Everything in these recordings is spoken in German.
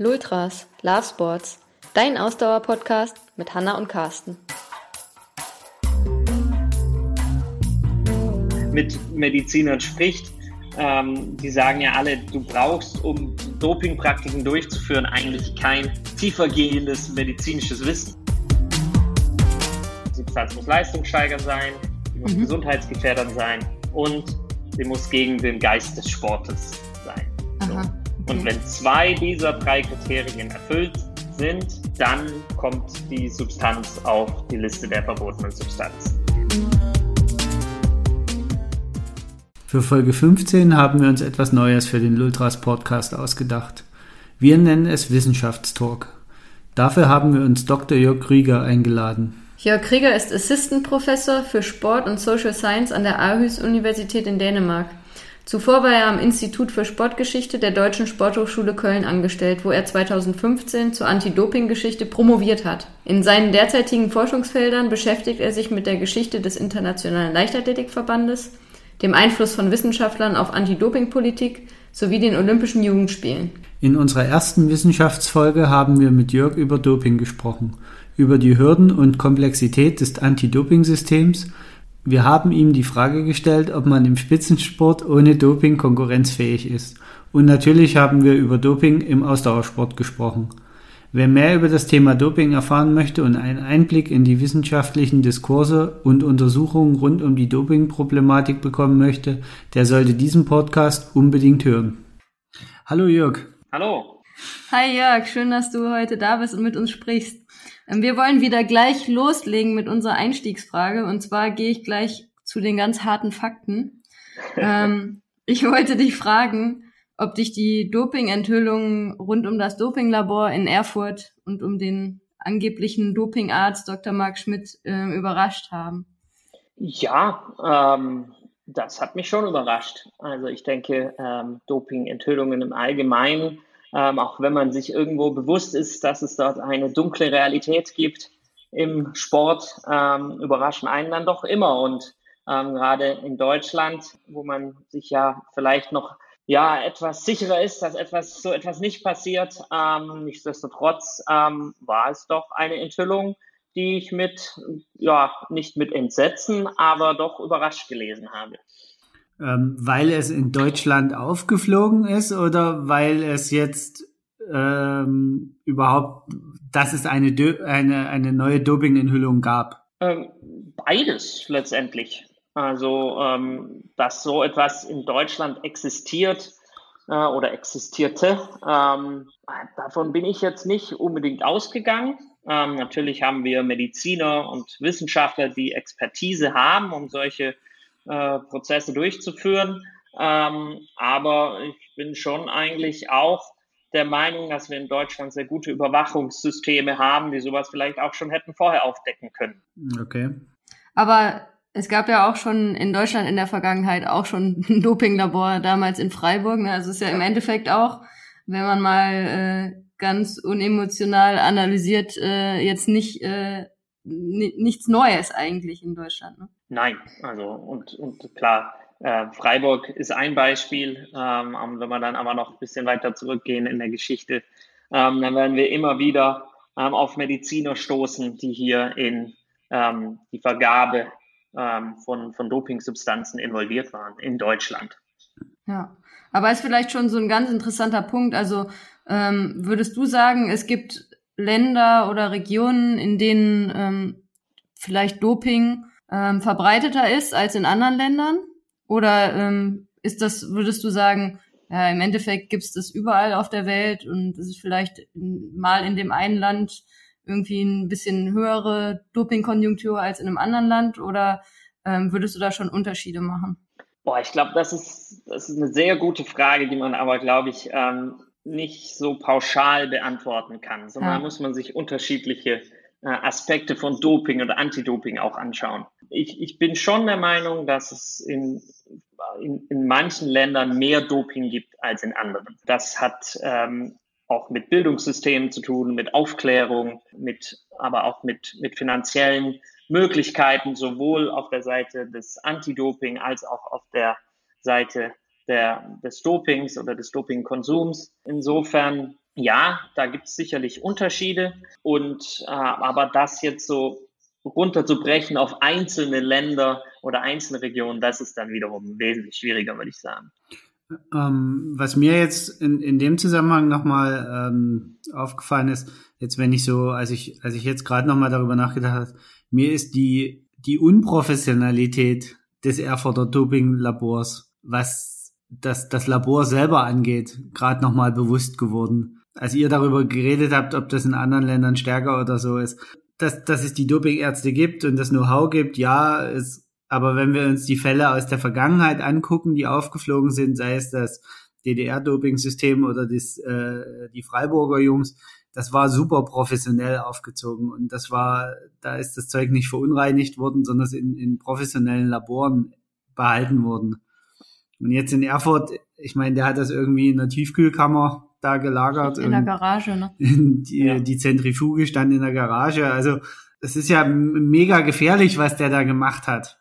Lultras, Love Sports, dein Ausdauer-Podcast mit Hanna und Carsten. Mit Medizinern spricht, ähm, die sagen ja alle, du brauchst, um Dopingpraktiken durchzuführen, eigentlich kein tiefergehendes medizinisches Wissen. Die Substanz muss leistungssteigernd sein, die muss mhm. gesundheitsgefährdend sein und sie muss gegen den Geist des Sportes. Und wenn zwei dieser drei Kriterien erfüllt sind, dann kommt die Substanz auf die Liste der verbotenen Substanzen. Für Folge 15 haben wir uns etwas Neues für den Lultras Podcast ausgedacht. Wir nennen es Wissenschaftstalk. Dafür haben wir uns Dr. Jörg Krieger eingeladen. Jörg Krieger ist Assistant Professor für Sport und Social Science an der Aarhus Universität in Dänemark. Zuvor war er am Institut für Sportgeschichte der Deutschen Sporthochschule Köln angestellt, wo er 2015 zur Anti-Doping-Geschichte promoviert hat. In seinen derzeitigen Forschungsfeldern beschäftigt er sich mit der Geschichte des Internationalen Leichtathletikverbandes, dem Einfluss von Wissenschaftlern auf Anti-Doping-Politik sowie den Olympischen Jugendspielen. In unserer ersten Wissenschaftsfolge haben wir mit Jörg über Doping gesprochen, über die Hürden und Komplexität des Anti-Doping-Systems wir haben ihm die Frage gestellt, ob man im Spitzensport ohne Doping konkurrenzfähig ist. Und natürlich haben wir über Doping im Ausdauersport gesprochen. Wer mehr über das Thema Doping erfahren möchte und einen Einblick in die wissenschaftlichen Diskurse und Untersuchungen rund um die Dopingproblematik bekommen möchte, der sollte diesen Podcast unbedingt hören. Hallo Jörg. Hallo. Hi Jörg, schön, dass du heute da bist und mit uns sprichst. Ähm, wir wollen wieder gleich loslegen mit unserer Einstiegsfrage. Und zwar gehe ich gleich zu den ganz harten Fakten. ähm, ich wollte dich fragen, ob dich die Doping-Enthüllungen rund um das Dopinglabor in Erfurt und um den angeblichen Dopingarzt Dr. Marc Schmidt äh, überrascht haben. Ja, ähm, das hat mich schon überrascht. Also ich denke, ähm, Doping-Enthüllungen im Allgemeinen ähm, auch wenn man sich irgendwo bewusst ist, dass es dort eine dunkle Realität gibt im Sport, ähm, überraschen einen dann doch immer. Und ähm, gerade in Deutschland, wo man sich ja vielleicht noch ja etwas sicherer ist, dass etwas so etwas nicht passiert, ähm, nichtsdestotrotz ähm, war es doch eine Enthüllung, die ich mit ja nicht mit Entsetzen, aber doch überrascht gelesen habe. Ähm, weil es in Deutschland aufgeflogen ist oder weil es jetzt ähm, überhaupt, dass es eine, eine, eine neue Doping-Enthüllung gab? Ähm, beides letztendlich. Also, ähm, dass so etwas in Deutschland existiert äh, oder existierte, ähm, davon bin ich jetzt nicht unbedingt ausgegangen. Ähm, natürlich haben wir Mediziner und Wissenschaftler, die Expertise haben, um solche äh, Prozesse durchzuführen. Ähm, aber ich bin schon eigentlich auch der Meinung, dass wir in Deutschland sehr gute Überwachungssysteme haben, die sowas vielleicht auch schon hätten vorher aufdecken können. Okay. Aber es gab ja auch schon in Deutschland in der Vergangenheit auch schon ein Dopinglabor damals in Freiburg. Ne? Also es ist ja im Endeffekt auch, wenn man mal äh, ganz unemotional analysiert, äh, jetzt nicht äh, nichts Neues eigentlich in Deutschland. Ne? Nein, also und, und klar, äh, Freiburg ist ein Beispiel. Ähm, wenn wir dann aber noch ein bisschen weiter zurückgehen in der Geschichte, ähm, dann werden wir immer wieder ähm, auf Mediziner stoßen, die hier in ähm, die Vergabe ähm, von, von Dopingsubstanzen involviert waren in Deutschland. Ja, aber ist vielleicht schon so ein ganz interessanter Punkt. Also ähm, würdest du sagen, es gibt Länder oder Regionen, in denen vielleicht Doping ähm, verbreiteter ist als in anderen Ländern? Oder ähm, ist das, würdest du sagen, ja, im Endeffekt gibt es das überall auf der Welt und es ist vielleicht mal in dem einen Land irgendwie ein bisschen höhere Dopingkonjunktur als in einem anderen Land? Oder ähm, würdest du da schon Unterschiede machen? Boah, ich glaube, das ist, das ist eine sehr gute Frage, die man aber, glaube ich, ähm, nicht so pauschal beantworten kann, sondern ja. muss man sich unterschiedliche äh, Aspekte von Doping oder Anti-Doping auch anschauen. Ich, ich bin schon der Meinung, dass es in, in, in manchen Ländern mehr Doping gibt als in anderen. Das hat ähm, auch mit Bildungssystemen zu tun, mit Aufklärung, mit, aber auch mit, mit finanziellen Möglichkeiten, sowohl auf der Seite des Anti-Doping als auch auf der Seite der, des Dopings oder des Dopingkonsums. Insofern ja, da gibt es sicherlich Unterschiede und äh, aber das jetzt so runterzubrechen auf einzelne Länder oder einzelne Regionen, das ist dann wiederum wesentlich schwieriger, würde ich sagen. Ähm, was mir jetzt in, in dem Zusammenhang nochmal ähm, aufgefallen ist, jetzt wenn ich so, als ich, als ich jetzt gerade nochmal darüber nachgedacht habe, mir ist die, die Unprofessionalität des Erfurter Doping-Labors, was das, das Labor selber angeht, gerade nochmal bewusst geworden. Als ihr darüber geredet habt, ob das in anderen Ländern stärker oder so ist, dass, dass es die Dopingärzte gibt und das Know-how gibt, ja, ist, aber wenn wir uns die Fälle aus der Vergangenheit angucken, die aufgeflogen sind, sei es das DDR-Doping-System oder das, äh, die Freiburger Jungs, das war super professionell aufgezogen und das war, da ist das Zeug nicht verunreinigt worden, sondern es in, in professionellen Laboren behalten worden. Und jetzt in Erfurt, ich meine, der hat das irgendwie in der Tiefkühlkammer da gelagert. In der Garage, ne? Die, ja. die Zentrifuge stand in der Garage. Also es ist ja mega gefährlich, was der da gemacht hat.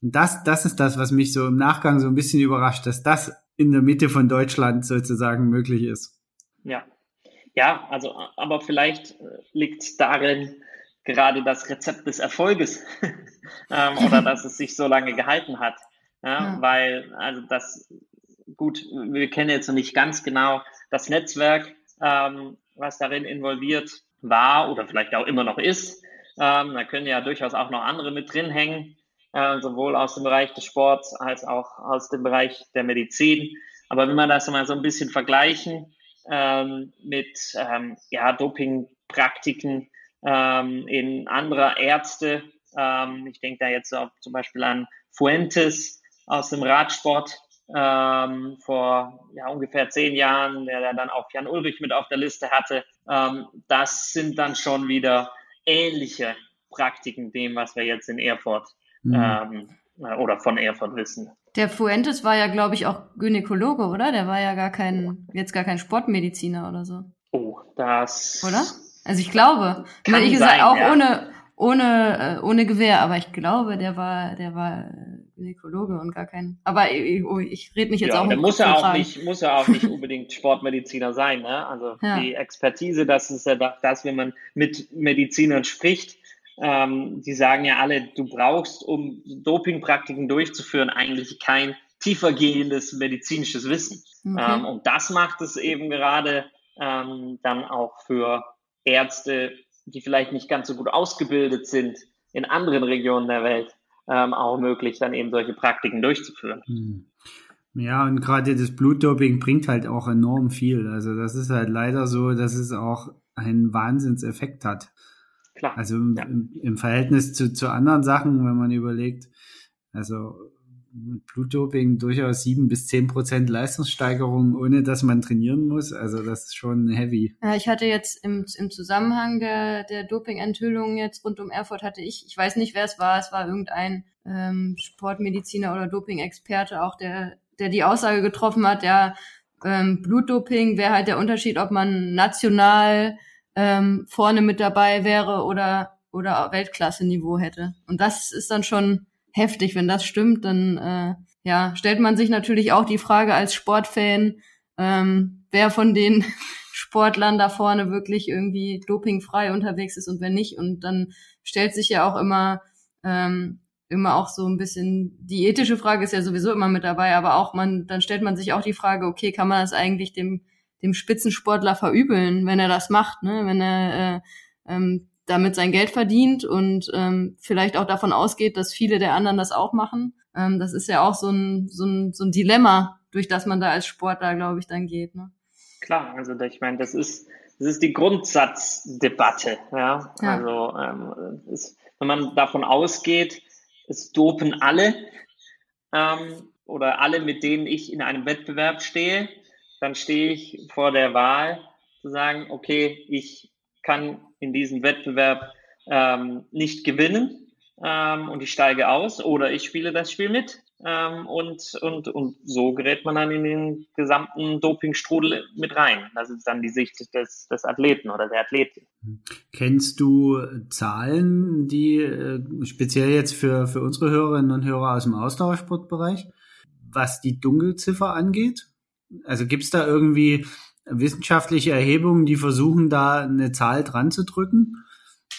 Und das, das ist das, was mich so im Nachgang so ein bisschen überrascht, dass das in der Mitte von Deutschland sozusagen möglich ist. Ja. Ja, also, aber vielleicht äh, liegt darin gerade das Rezept des Erfolges ähm, oder dass es sich so lange gehalten hat. Ja, ja. Weil, also das, gut, wir kennen jetzt noch nicht ganz genau das Netzwerk, ähm, was darin involviert war oder vielleicht auch immer noch ist. Ähm, da können ja durchaus auch noch andere mit drin hängen, äh, sowohl aus dem Bereich des Sports als auch aus dem Bereich der Medizin. Aber wenn wir das mal so ein bisschen vergleichen ähm, mit ähm, ja, Dopingpraktiken ähm, in anderer Ärzte, ähm, ich denke da jetzt auch zum Beispiel an Fuentes aus dem Radsport, ähm, vor ja, ungefähr zehn Jahren, der dann auch Jan Ulrich mit auf der Liste hatte. Ähm, das sind dann schon wieder ähnliche Praktiken dem, was wir jetzt in Erfurt mhm. ähm, äh, oder von Erfurt wissen. Der Fuentes war ja, glaube ich, auch Gynäkologe, oder? Der war ja gar kein, jetzt gar kein Sportmediziner oder so. Oh, das. Oder? Also ich glaube, kann ich sein, auch ja. ohne, ohne, äh, ohne Gewehr, aber ich glaube, der war, der war Gynäkologe und gar kein. Aber ich, oh, ich rede mich jetzt ja, auch. Der muss ja auch nicht, muss ja auch nicht unbedingt Sportmediziner sein. Ne? Also ja. die Expertise, das ist ja das, wenn man mit Medizinern spricht. Ähm, die sagen ja alle, du brauchst, um Dopingpraktiken durchzuführen, eigentlich kein tiefergehendes medizinisches Wissen. Okay. Ähm, und das macht es eben gerade ähm, dann auch für Ärzte die vielleicht nicht ganz so gut ausgebildet sind in anderen Regionen der Welt, ähm, auch möglich, dann eben solche Praktiken durchzuführen. Hm. Ja, und gerade das Blutdoping bringt halt auch enorm viel. Also das ist halt leider so, dass es auch einen Wahnsinnseffekt hat. Klar. Also im, ja. im, im Verhältnis zu, zu anderen Sachen, wenn man überlegt, also Blutdoping durchaus sieben bis zehn Prozent Leistungssteigerung, ohne dass man trainieren muss. Also das ist schon heavy. Ja, ich hatte jetzt im, im Zusammenhang der, der Doping-Enthüllungen jetzt rund um Erfurt hatte ich, ich weiß nicht, wer es war, es war irgendein ähm, Sportmediziner oder Doping-Experte auch, der, der die Aussage getroffen hat, ja, ähm, Blutdoping wäre halt der Unterschied, ob man national ähm, vorne mit dabei wäre oder, oder Weltklasse-Niveau hätte. Und das ist dann schon heftig. Wenn das stimmt, dann äh, ja, stellt man sich natürlich auch die Frage als Sportfan, ähm, wer von den Sportlern da vorne wirklich irgendwie dopingfrei unterwegs ist und wer nicht. Und dann stellt sich ja auch immer ähm, immer auch so ein bisschen die ethische Frage ist ja sowieso immer mit dabei, aber auch man dann stellt man sich auch die Frage, okay, kann man das eigentlich dem dem Spitzensportler verübeln, wenn er das macht, ne? Wenn er äh, ähm, damit sein Geld verdient und ähm, vielleicht auch davon ausgeht, dass viele der anderen das auch machen. Ähm, das ist ja auch so ein, so, ein, so ein Dilemma, durch das man da als Sportler, glaube ich, dann geht. Ne? Klar, also ich meine, das ist, das ist die Grundsatzdebatte. Ja? ja. Also ähm, ist, wenn man davon ausgeht, es dopen alle ähm, oder alle, mit denen ich in einem Wettbewerb stehe, dann stehe ich vor der Wahl zu sagen, okay, ich kann in diesem Wettbewerb ähm, nicht gewinnen ähm, und ich steige aus oder ich spiele das Spiel mit. Ähm, und, und, und so gerät man dann in den gesamten Dopingstrudel mit rein. Das ist dann die Sicht des, des Athleten oder der Athletin. Kennst du Zahlen, die äh, speziell jetzt für, für unsere Hörerinnen und Hörer aus dem Ausdauersportbereich, was die Dunkelziffer angeht? Also gibt es da irgendwie wissenschaftliche Erhebungen, die versuchen, da eine Zahl dran zu drücken,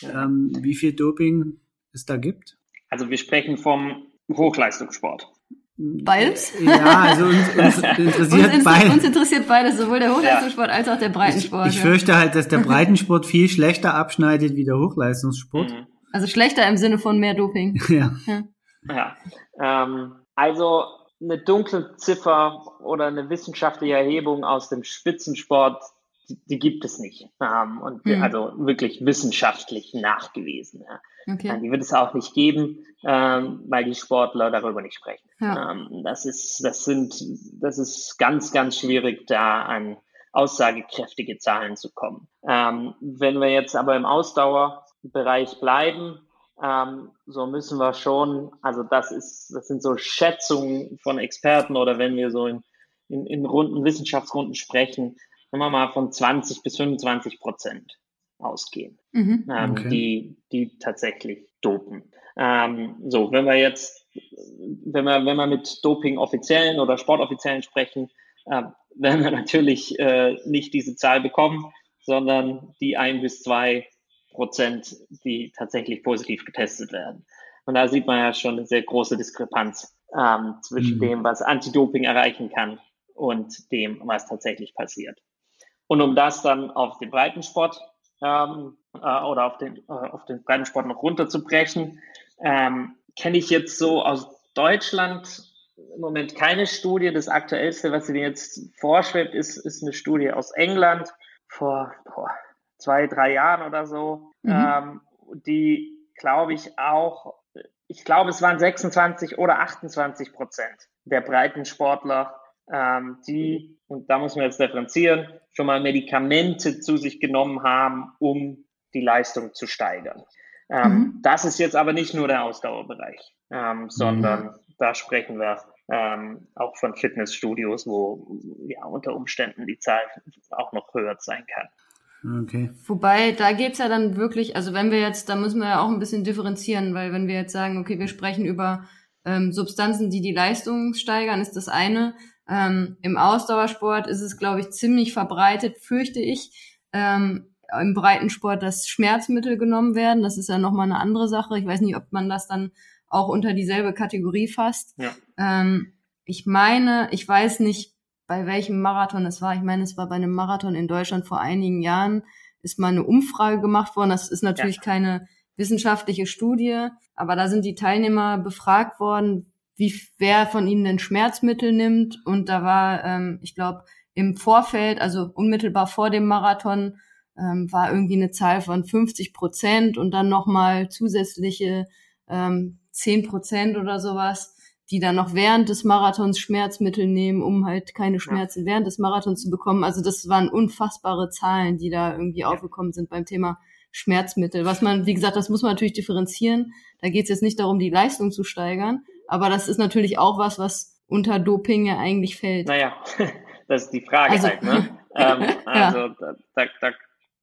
ähm, wie viel Doping es da gibt? Also wir sprechen vom Hochleistungssport. Beides? Ja, also uns, uns interessiert uns, beides. Uns interessiert beides, sowohl der Hochleistungssport ja. als auch der Breitensport. Ich, ich fürchte halt, dass der Breitensport viel schlechter abschneidet wie der Hochleistungssport. Mhm. Also schlechter im Sinne von mehr Doping. Ja. ja. ja. Ähm, also eine dunkle Ziffer oder eine wissenschaftliche Erhebung aus dem Spitzensport, die, die gibt es nicht. Ähm, und mhm. also wirklich wissenschaftlich nachgewiesen. Okay. Die wird es auch nicht geben, ähm, weil die Sportler darüber nicht sprechen. Ja. Ähm, das ist, das sind, das ist ganz, ganz schwierig, da an aussagekräftige Zahlen zu kommen. Wenn wir jetzt aber im Ausdauerbereich bleiben, ähm, so müssen wir schon, also das ist, das sind so Schätzungen von Experten oder wenn wir so in, in, in Runden, Wissenschaftsrunden sprechen, wenn wir mal von 20 bis 25 Prozent ausgehen, mhm. ähm, okay. die, die tatsächlich dopen. Ähm, so, wenn wir jetzt, wenn wir, wenn wir mit Doping-Offiziellen oder Sportoffiziellen sprechen, äh, werden wir natürlich äh, nicht diese Zahl bekommen, sondern die ein bis zwei Prozent, die tatsächlich positiv getestet werden. Und da sieht man ja schon eine sehr große Diskrepanz ähm, zwischen mhm. dem, was Anti-Doping erreichen kann und dem, was tatsächlich passiert. Und um das dann auf den Breitensport ähm, äh, oder auf den, äh, auf den Breitensport noch runterzubrechen, ähm, kenne ich jetzt so aus Deutschland im Moment keine Studie. Das aktuellste, was mir jetzt vorschwebt, ist, ist eine Studie aus England vor boah, zwei, drei Jahren oder so, mhm. ähm, die, glaube ich, auch, ich glaube, es waren 26 oder 28 Prozent der Breitensportler, ähm, die, und da muss man jetzt differenzieren, schon mal Medikamente zu sich genommen haben, um die Leistung zu steigern. Ähm, mhm. Das ist jetzt aber nicht nur der Ausdauerbereich, ähm, sondern mhm. da sprechen wir ähm, auch von Fitnessstudios, wo ja unter Umständen die Zahl auch noch höher sein kann. Okay. Wobei, da geht's ja dann wirklich, also wenn wir jetzt, da müssen wir ja auch ein bisschen differenzieren, weil wenn wir jetzt sagen, okay, wir sprechen über ähm, Substanzen, die die Leistung steigern, ist das eine. Ähm, Im Ausdauersport ist es, glaube ich, ziemlich verbreitet, fürchte ich, ähm, im Breitensport, dass Schmerzmittel genommen werden. Das ist ja nochmal eine andere Sache. Ich weiß nicht, ob man das dann auch unter dieselbe Kategorie fasst. Ja. Ähm, ich meine, ich weiß nicht, bei welchem Marathon es war. Ich meine, es war bei einem Marathon in Deutschland vor einigen Jahren, ist mal eine Umfrage gemacht worden. Das ist natürlich ja. keine wissenschaftliche Studie, aber da sind die Teilnehmer befragt worden, wie wer von ihnen denn Schmerzmittel nimmt. Und da war, ähm, ich glaube, im Vorfeld, also unmittelbar vor dem Marathon, ähm, war irgendwie eine Zahl von 50 Prozent und dann nochmal zusätzliche ähm, 10 Prozent oder sowas die dann noch während des Marathons Schmerzmittel nehmen, um halt keine Schmerzen ja. während des Marathons zu bekommen. Also das waren unfassbare Zahlen, die da irgendwie ja. aufgekommen sind beim Thema Schmerzmittel. Was man, wie gesagt, das muss man natürlich differenzieren. Da geht es jetzt nicht darum, die Leistung zu steigern, aber das ist natürlich auch was, was unter Doping ja eigentlich fällt. Naja, das ist die Frage also, halt. Ne? ähm, also ja. da, da, da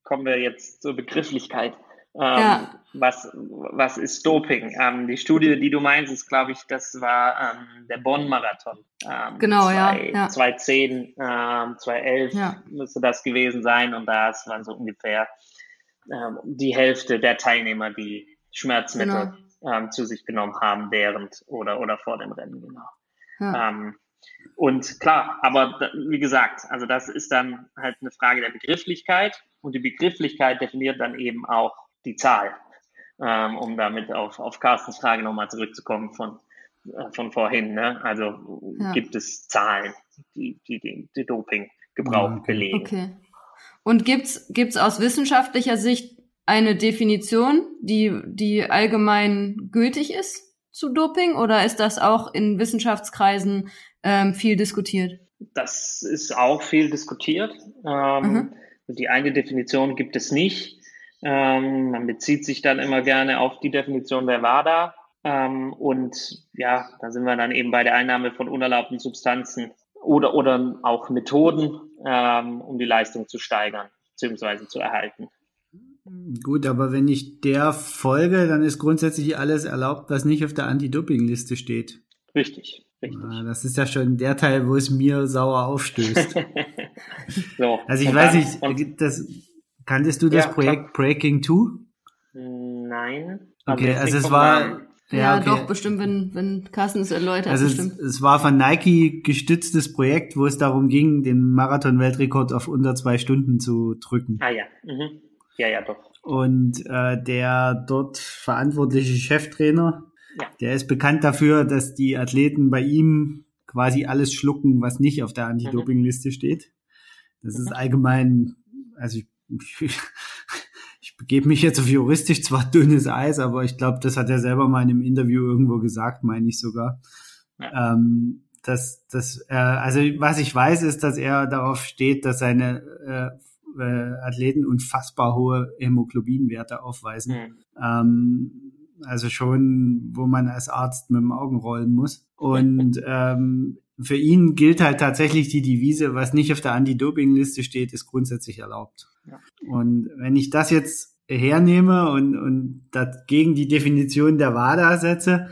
kommen wir jetzt zur Begrifflichkeit. Ähm, ja. was, was ist Doping? Ähm, die Studie, die du meinst, ist, glaube ich, das war ähm, der Bonn-Marathon. Ähm, genau, zwei, ja, ja. 2010, ähm, 2011 ja. müsste das gewesen sein und da waren so ungefähr ähm, die Hälfte der Teilnehmer, die Schmerzmittel genau. ähm, zu sich genommen haben während oder, oder vor dem Rennen, genau. Ähm, und klar, aber wie gesagt, also das ist dann halt eine Frage der Begrifflichkeit und die Begrifflichkeit definiert dann eben auch die Zahl, ähm, um damit auf, auf Carstens Frage nochmal zurückzukommen von, äh, von vorhin. Ne? Also ja. gibt es Zahlen, die, die den die Dopinggebrauch okay. belegen. Okay. Und gibt's gibt's aus wissenschaftlicher Sicht eine Definition, die, die allgemein gültig ist zu Doping oder ist das auch in Wissenschaftskreisen ähm, viel diskutiert? Das ist auch viel diskutiert. Ähm, mhm. Die eine Definition gibt es nicht. Ähm, man bezieht sich dann immer gerne auf die Definition der WADA. Ähm, und ja, da sind wir dann eben bei der Einnahme von unerlaubten Substanzen oder, oder auch Methoden, ähm, um die Leistung zu steigern bzw. zu erhalten. Gut, aber wenn ich der folge, dann ist grundsätzlich alles erlaubt, was nicht auf der Anti-Doping-Liste steht. Richtig, richtig. Ah, das ist ja schon der Teil, wo es mir sauer aufstößt. so. Also ich weiß dann, nicht, das, kanntest du das ja, Projekt klar. Breaking 2? Nein. Okay, also es war, ja, ja okay. doch, bestimmt, wenn, wenn Carsten es erläutert. Also bestimmt. Es, es war von Nike gestütztes Projekt, wo es darum ging, den Marathon-Weltrekord auf unter zwei Stunden zu drücken. Ah ja, mhm. ja, ja, doch. Und äh, der dort verantwortliche Cheftrainer, ja. der ist bekannt dafür, dass die Athleten bei ihm quasi alles schlucken, was nicht auf der Anti-Doping-Liste steht. Das ist allgemein, also ich, ich ich begebe mich jetzt auf juristisch zwar dünnes Eis, aber ich glaube, das hat er selber mal in einem Interview irgendwo gesagt, meine ich sogar. Ja. Ähm, dass, dass er, also was ich weiß, ist, dass er darauf steht, dass seine äh, äh, Athleten unfassbar hohe Hämoglobinwerte aufweisen. Mhm. Ähm, also schon, wo man als Arzt mit dem Augen rollen muss. Und ähm, für ihn gilt halt tatsächlich die Devise, was nicht auf der Anti-Doping-Liste steht, ist grundsätzlich erlaubt. Ja. Und wenn ich das jetzt hernehme und, und das gegen die Definition der WADA setze,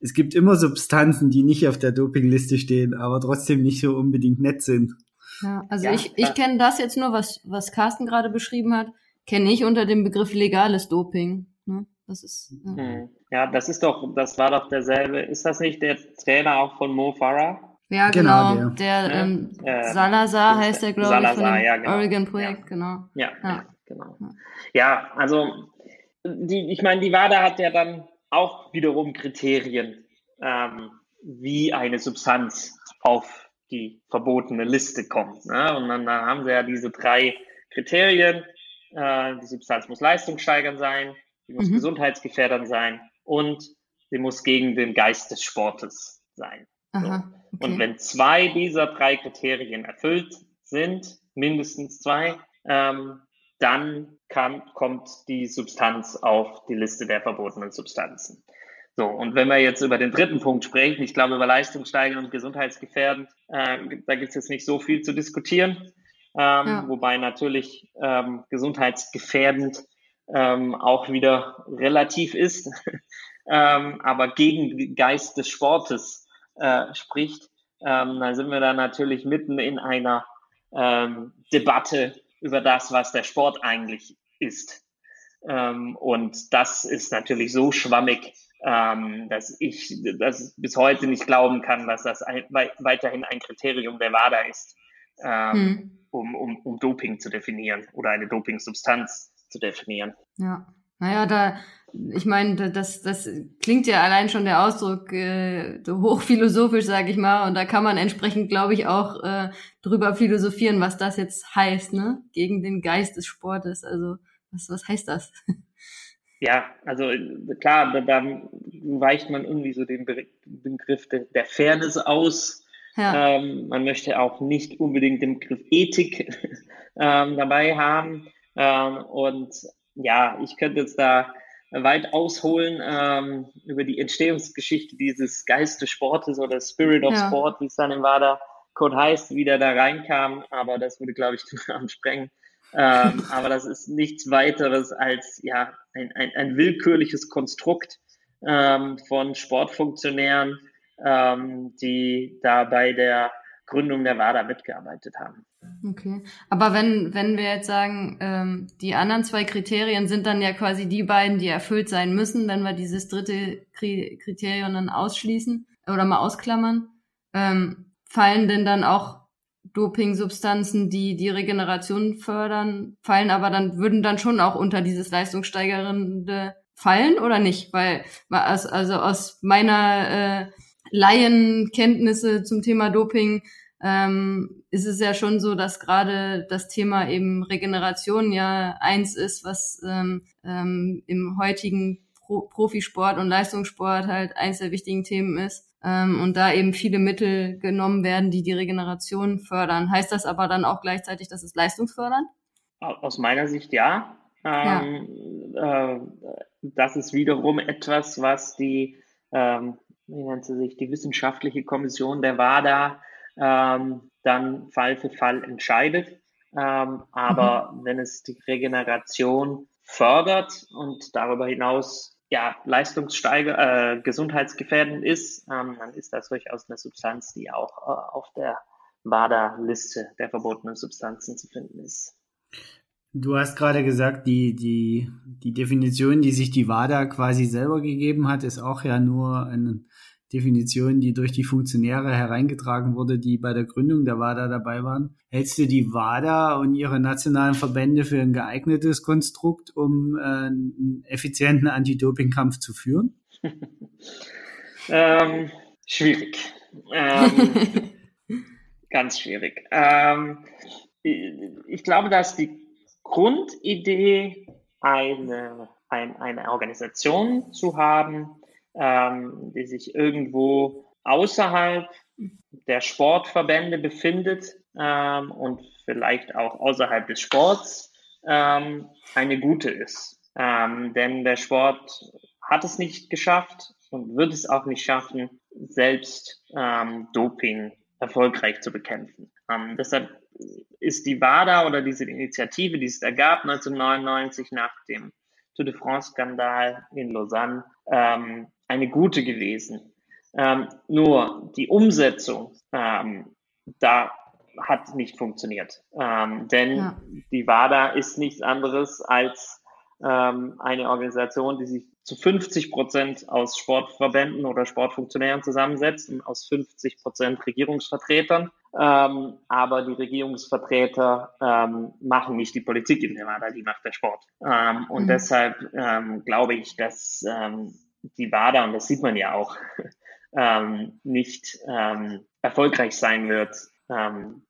es gibt immer Substanzen, die nicht auf der Dopingliste stehen, aber trotzdem nicht so unbedingt nett sind. Ja, also ja, ich, ich kenne das jetzt nur, was, was Carsten gerade beschrieben hat, kenne ich unter dem Begriff legales Doping. Ne? Das ist, ja. Hm. ja, das ist doch, das war doch derselbe. Ist das nicht der Trainer auch von Mo Farah? Ja, genau. genau der, der ähm, äh, Salazar heißt der, glaube ich, von dem ja, genau. Oregon-Projekt, ja. genau. Ja, ja. genau. Ja, also die, ich meine, die WADA hat ja dann auch wiederum Kriterien, ähm, wie eine Substanz auf die verbotene Liste kommt. Ne? Und dann, dann haben sie ja diese drei Kriterien. Äh, die Substanz muss leistungssteigernd sein, sie muss mhm. gesundheitsgefährdend sein und sie muss gegen den Geist des Sportes sein. Aha, okay. Und wenn zwei dieser drei Kriterien erfüllt sind, mindestens zwei, ähm, dann kann, kommt die Substanz auf die Liste der verbotenen Substanzen. So, und wenn wir jetzt über den dritten Punkt sprechen, ich glaube über leistungssteigend und gesundheitsgefährdend, äh, da gibt es jetzt nicht so viel zu diskutieren, ähm, ja. wobei natürlich ähm, gesundheitsgefährdend ähm, auch wieder relativ ist, ähm, aber gegen Geist des Sportes äh, spricht, ähm, dann sind wir da natürlich mitten in einer ähm, Debatte über das, was der Sport eigentlich ist. Ähm, und das ist natürlich so schwammig, ähm, dass ich das bis heute nicht glauben kann, dass das ein, weiterhin ein Kriterium der WADA ist, ähm, hm. um, um, um Doping zu definieren oder eine Dopingsubstanz zu definieren. Ja. Naja, da, ich meine, das, das klingt ja allein schon der Ausdruck äh, hochphilosophisch, sage ich mal, und da kann man entsprechend, glaube ich, auch äh, drüber philosophieren, was das jetzt heißt, ne? Gegen den Geist des Sportes. Also, was, was heißt das? Ja, also klar, da, da weicht man irgendwie so den Begriff der, der Fairness aus. Ja. Ähm, man möchte auch nicht unbedingt den Begriff Ethik ähm, dabei haben. Ähm, und ja, ich könnte jetzt da weit ausholen ähm, über die Entstehungsgeschichte dieses Geist des Sportes oder Spirit of ja. Sport, wie es dann im WADA Code heißt, wie der da reinkam, aber das würde, glaube ich, den Rahmen sprengen. Ähm, aber das ist nichts weiteres als ja ein, ein, ein willkürliches Konstrukt ähm, von Sportfunktionären, ähm, die da bei der Gründung der WADA mitgearbeitet haben. Okay. Aber wenn, wenn wir jetzt sagen, ähm, die anderen zwei Kriterien sind dann ja quasi die beiden, die erfüllt sein müssen, wenn wir dieses dritte Kriterium dann ausschließen oder mal ausklammern, ähm, fallen denn dann auch Doping-Substanzen, die die Regeneration fördern, fallen aber dann, würden dann schon auch unter dieses leistungssteigernde fallen oder nicht? Weil, also aus meiner äh, Laienkenntnisse zum Thema Doping ähm, ist es ja schon so, dass gerade das Thema eben Regeneration ja eins ist, was ähm, ähm, im heutigen Pro Profisport und Leistungssport halt eins der wichtigen Themen ist. Ähm, und da eben viele Mittel genommen werden, die die Regeneration fördern. Heißt das aber dann auch gleichzeitig, dass es leistungsfördernd? Aus meiner Sicht ja. Ähm, ja. Äh, das ist wiederum etwas, was die, ähm, wie nennt sie sich, die wissenschaftliche Kommission der WADA ähm, dann Fall für Fall entscheidet. Ähm, aber mhm. wenn es die Regeneration fördert und darüber hinaus ja, leistungssteiger, äh, gesundheitsgefährdend ist, ähm, dann ist das durchaus eine Substanz, die auch äh, auf der WADA-Liste der verbotenen Substanzen zu finden ist. Du hast gerade gesagt, die, die, die Definition, die sich die WADA quasi selber gegeben hat, ist auch ja nur eine Definition, die durch die Funktionäre hereingetragen wurde, die bei der Gründung der WADA dabei waren. Hältst du die WADA und ihre nationalen Verbände für ein geeignetes Konstrukt, um äh, einen effizienten Anti-Doping-Kampf zu führen? ähm, schwierig. Ähm, ganz schwierig. Ähm, ich glaube, dass die Grundidee, eine, ein, eine Organisation zu haben, ähm, die sich irgendwo außerhalb der Sportverbände befindet ähm, und vielleicht auch außerhalb des Sports, ähm, eine gute ist. Ähm, denn der Sport hat es nicht geschafft und wird es auch nicht schaffen, selbst ähm, Doping erfolgreich zu bekämpfen. Ähm, deshalb ist die WADA oder diese Initiative, die es da gab 1999 nach dem Tour de France-Skandal in Lausanne, ähm, eine gute gewesen. Ähm, nur die Umsetzung, ähm, da hat nicht funktioniert. Ähm, denn ja. die WADA ist nichts anderes als ähm, eine Organisation, die sich zu 50 Prozent aus Sportverbänden oder Sportfunktionären zusammensetzt und aus 50 Prozent Regierungsvertretern. Ähm, aber die Regierungsvertreter ähm, machen nicht die Politik in der WADA, die macht der Sport. Ähm, und mhm. deshalb ähm, glaube ich, dass ähm, die WADA, und das sieht man ja auch, ähm, nicht erfolgreich sein wird,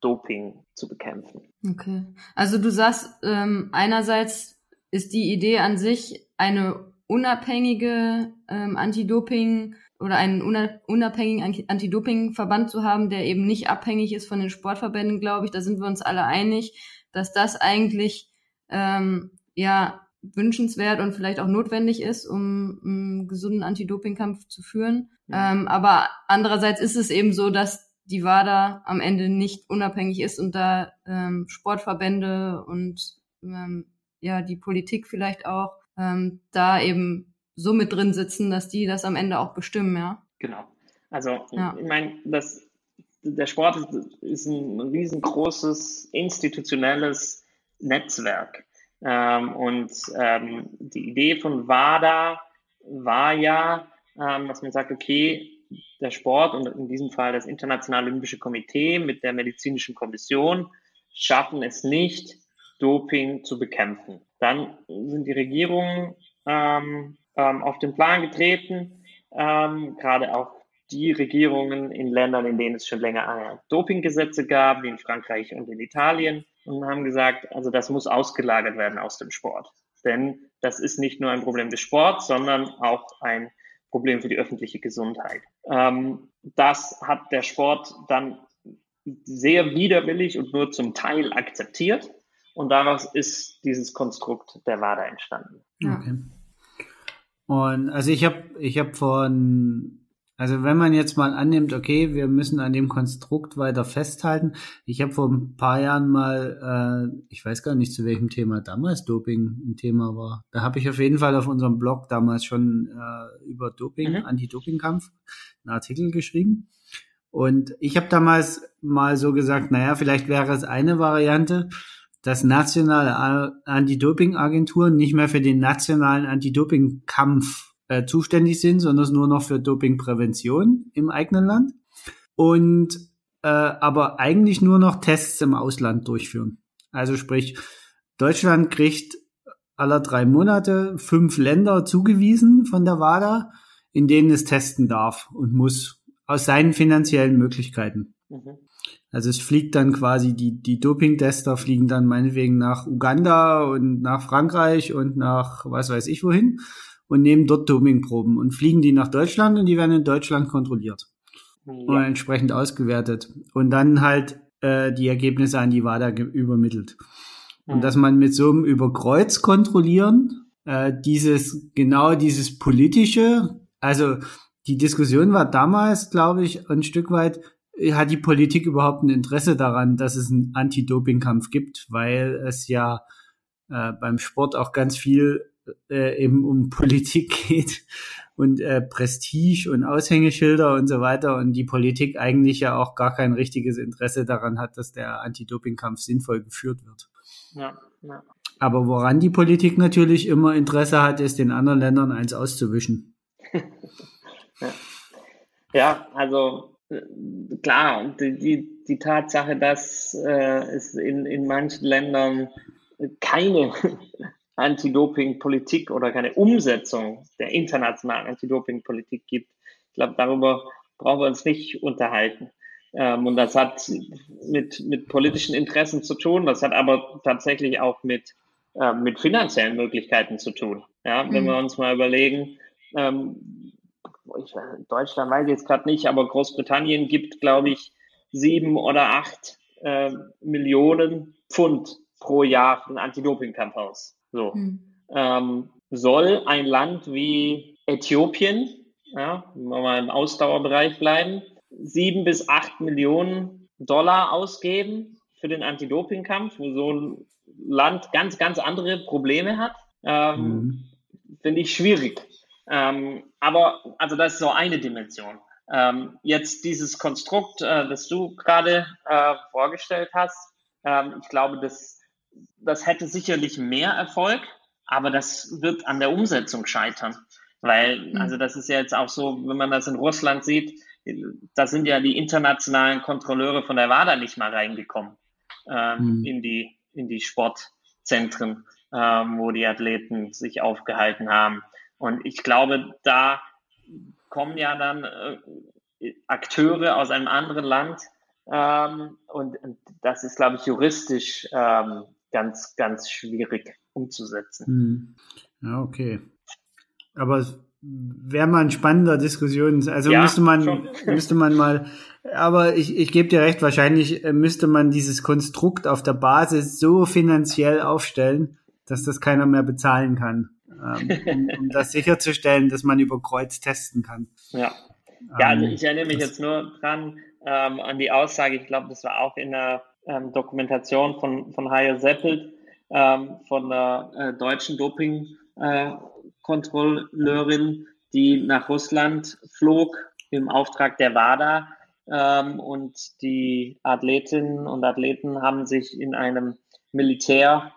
Doping zu bekämpfen. Okay. Also du sagst, einerseits ist die Idee an sich eine unabhängige ähm, Anti-Doping oder einen unabhängigen Anti-Doping-Verband zu haben, der eben nicht abhängig ist von den Sportverbänden, glaube ich, da sind wir uns alle einig, dass das eigentlich ähm, ja wünschenswert und vielleicht auch notwendig ist, um einen gesunden Anti-Doping-Kampf zu führen. Ja. Ähm, aber andererseits ist es eben so, dass die WADA am Ende nicht unabhängig ist und da ähm, Sportverbände und ähm, ja die Politik vielleicht auch ähm, da eben so mit drin sitzen, dass die das am Ende auch bestimmen, ja. Genau. Also ja. ich meine, das der Sport ist, ist ein riesengroßes institutionelles Netzwerk. Ähm, und ähm, die Idee von WADA war ja, ähm, dass man sagt, okay, der Sport und in diesem Fall das Internationale Olympische Komitee mit der medizinischen Kommission schaffen es nicht, Doping zu bekämpfen. Dann sind die Regierungen ähm, ähm, auf den Plan getreten, ähm, gerade auch die Regierungen in Ländern, in denen es schon länger Dopinggesetze gab, wie in Frankreich und in Italien, und haben gesagt, also das muss ausgelagert werden aus dem Sport. Denn das ist nicht nur ein Problem des Sports, sondern auch ein Problem für die öffentliche Gesundheit. Ähm, das hat der Sport dann sehr widerwillig und nur zum Teil akzeptiert. Und daraus ist dieses Konstrukt der WADA entstanden. Okay. Und also ich habe ich hab von also wenn man jetzt mal annimmt, okay, wir müssen an dem Konstrukt weiter festhalten. Ich habe vor ein paar Jahren mal, äh, ich weiß gar nicht, zu welchem Thema damals Doping ein Thema war. Da habe ich auf jeden Fall auf unserem Blog damals schon äh, über Doping, mhm. Anti-Doping-Kampf, einen Artikel geschrieben. Und ich habe damals mal so gesagt, naja, vielleicht wäre es eine Variante, dass nationale Anti-Doping-Agenturen nicht mehr für den nationalen Anti-Doping-Kampf äh, zuständig sind, sondern nur noch für Dopingprävention im eigenen Land und äh, aber eigentlich nur noch Tests im Ausland durchführen. Also sprich, Deutschland kriegt aller drei Monate fünf Länder zugewiesen von der WADA, in denen es testen darf und muss aus seinen finanziellen Möglichkeiten. Mhm. Also es fliegt dann quasi, die, die Doping-Tester fliegen dann meinetwegen nach Uganda und nach Frankreich und nach was weiß ich wohin und nehmen dort Dopingproben und fliegen die nach Deutschland und die werden in Deutschland kontrolliert ja. und entsprechend ausgewertet und dann halt äh, die Ergebnisse an die WADA übermittelt. Ja. Und dass man mit so einem Überkreuz kontrollieren äh, dieses genau dieses politische, also die Diskussion war damals, glaube ich, ein Stück weit hat die Politik überhaupt ein Interesse daran, dass es einen Anti-Doping-Kampf gibt, weil es ja äh, beim Sport auch ganz viel äh, eben um Politik geht und äh, Prestige und Aushängeschilder und so weiter und die Politik eigentlich ja auch gar kein richtiges Interesse daran hat, dass der Anti-Doping-Kampf sinnvoll geführt wird. Ja, ja. Aber woran die Politik natürlich immer Interesse hat, ist den anderen Ländern eins auszuwischen. ja. ja, also klar, die, die, die Tatsache, dass äh, es in, in manchen Ländern keine Anti-Doping-Politik oder keine Umsetzung der internationalen Anti-Doping-Politik gibt. Ich glaube, darüber brauchen wir uns nicht unterhalten. Ähm, und das hat mit, mit politischen Interessen zu tun, das hat aber tatsächlich auch mit, äh, mit finanziellen Möglichkeiten zu tun. Ja, wenn mhm. wir uns mal überlegen, ähm, ich, Deutschland weiß ich jetzt gerade nicht, aber Großbritannien gibt, glaube ich, sieben oder acht äh, Millionen Pfund pro Jahr einen Anti-Doping-Kampf aus. So. Mhm. Ähm, soll ein Land wie Äthiopien, ja, wenn wir mal im Ausdauerbereich bleiben, sieben bis acht Millionen Dollar ausgeben für den Anti-Doping-Kampf, wo so ein Land ganz, ganz andere Probleme hat, ähm, mhm. finde ich schwierig. Ähm, aber also das ist so eine Dimension. Ähm, jetzt dieses Konstrukt, äh, das du gerade äh, vorgestellt hast, ähm, ich glaube, das das hätte sicherlich mehr Erfolg, aber das wird an der Umsetzung scheitern. Weil, mhm. also das ist ja jetzt auch so, wenn man das in Russland sieht, da sind ja die internationalen Kontrolleure von der WADA nicht mal reingekommen ähm, mhm. in die in die Sportzentren, ähm, wo die Athleten sich aufgehalten haben. Und ich glaube, da kommen ja dann äh, Akteure aus einem anderen Land ähm, und, und, das ist, glaube ich, juristisch ähm, ganz, ganz schwierig umzusetzen. Hm. Ja, okay. Aber wäre mal ein spannender Diskussion. Also ja, müsste man, müsste man mal, aber ich, ich gebe dir recht, wahrscheinlich äh, müsste man dieses Konstrukt auf der Basis so finanziell aufstellen, dass das keiner mehr bezahlen kann. Ähm, um, um das sicherzustellen, dass man über Kreuz testen kann. Ja. Ja, also ähm, ich erinnere mich jetzt nur dran ähm, an die Aussage, ich glaube, das war auch in der ähm, Dokumentation von, von Hajo Seppelt, ähm, von der äh, deutschen Doping-Kontrolleurin, äh, die nach Russland flog im Auftrag der WADA. Ähm, und die Athletinnen und Athleten haben sich in einem Militärcamp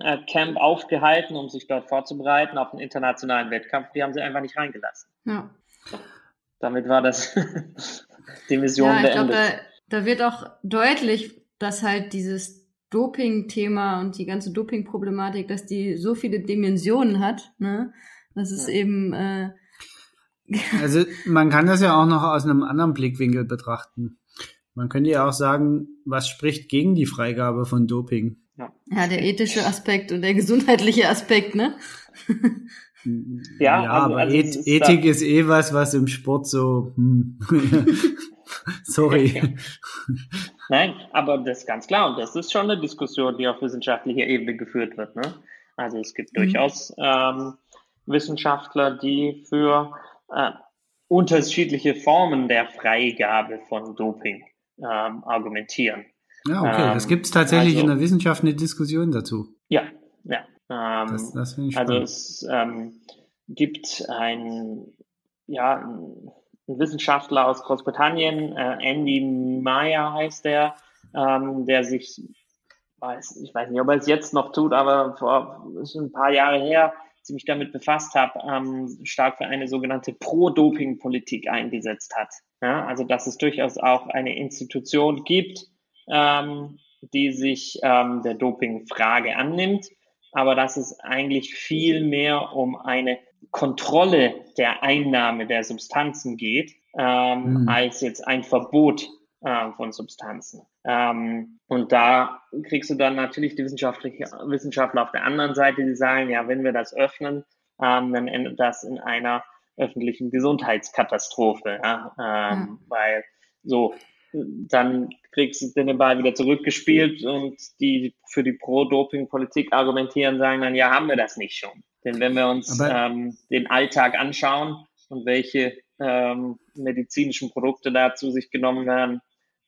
äh, aufgehalten, um sich dort vorzubereiten auf einen internationalen Wettkampf. Die haben sie einfach nicht reingelassen. Ja. Damit war das die Mission ja, ich beendet. Glaub, da, da wird auch deutlich, dass halt dieses Doping-Thema und die ganze Doping-Problematik, dass die so viele Dimensionen hat, ne? Das ist ja. eben äh, Also man kann das ja auch noch aus einem anderen Blickwinkel betrachten. Man könnte ja auch sagen, was spricht gegen die Freigabe von Doping? Ja, ja der ethische Aspekt und der gesundheitliche Aspekt, ne? Ja, ja also, aber also Eth Ethik ist eh was, was im Sport so. Hm. Sorry. Nein, aber das ist ganz klar und das ist schon eine Diskussion, die auf wissenschaftlicher Ebene geführt wird. Ne? Also es gibt mhm. durchaus ähm, Wissenschaftler, die für äh, unterschiedliche Formen der Freigabe von Doping ähm, argumentieren. Ja, okay. Ähm, gibt es tatsächlich also, in der Wissenschaft eine Diskussion dazu. Ja, ja. Ähm, das, das ich also es ähm, gibt ein, ja, ein Wissenschaftler aus Großbritannien, äh, Andy Meyer heißt der, ähm, der sich, weiß, ich weiß nicht, ob er es jetzt noch tut, aber vor ist ein paar Jahre her, ziemlich damit befasst habe, ähm, stark für eine sogenannte Pro-Doping-Politik eingesetzt hat. Ja, also dass es durchaus auch eine Institution gibt, ähm, die sich ähm, der Doping-Frage annimmt aber dass es eigentlich viel mehr um eine Kontrolle der Einnahme der Substanzen geht, ähm, mhm. als jetzt ein Verbot äh, von Substanzen. Ähm, und da kriegst du dann natürlich die wissenschaftliche Wissenschaftler auf der anderen Seite, die sagen, ja, wenn wir das öffnen, ähm, dann endet das in einer öffentlichen Gesundheitskatastrophe, ja? Ähm, mhm. weil so dann kriegst du den Ball wieder zurückgespielt und die für die Pro-Doping-Politik argumentieren, sagen dann, ja, haben wir das nicht schon. Denn wenn wir uns ähm, den Alltag anschauen und welche ähm, medizinischen Produkte da zu sich genommen werden,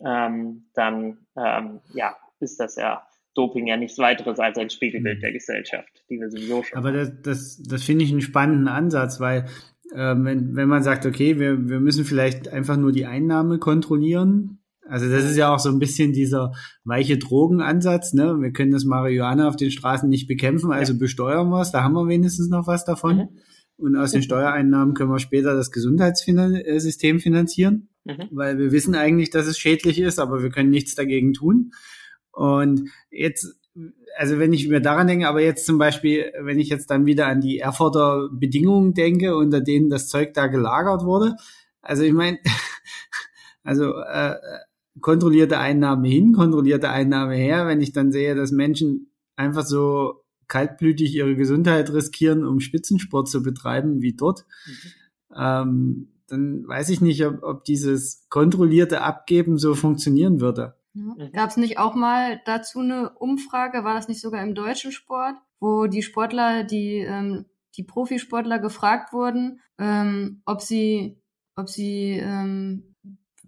ähm, dann ähm, ja, ist das ja Doping ja nichts weiteres als ein Spiegelbild mhm. der Gesellschaft, die wir sowieso schon. Aber das, das, das finde ich einen spannenden Ansatz, weil äh, wenn, wenn man sagt, okay, wir, wir müssen vielleicht einfach nur die Einnahme kontrollieren. Also das ist ja auch so ein bisschen dieser weiche Drogenansatz. Ne? Wir können das Marihuana auf den Straßen nicht bekämpfen, also besteuern wir es. Da haben wir wenigstens noch was davon. Mhm. Und aus den Steuereinnahmen können wir später das Gesundheitssystem finanzieren, mhm. weil wir wissen eigentlich, dass es schädlich ist, aber wir können nichts dagegen tun. Und jetzt, also wenn ich mir daran denke, aber jetzt zum Beispiel, wenn ich jetzt dann wieder an die Erfurter Bedingungen denke, unter denen das Zeug da gelagert wurde, also ich meine, also äh, kontrollierte Einnahme hin, kontrollierte Einnahme her, wenn ich dann sehe, dass Menschen einfach so kaltblütig ihre Gesundheit riskieren, um Spitzensport zu betreiben, wie dort, mhm. ähm, dann weiß ich nicht, ob, ob dieses kontrollierte Abgeben so funktionieren würde. Ja. Mhm. Gab es nicht auch mal dazu eine Umfrage, war das nicht sogar im deutschen Sport, wo die Sportler, die, ähm, die Profisportler gefragt wurden, ähm, ob sie, ob sie ähm,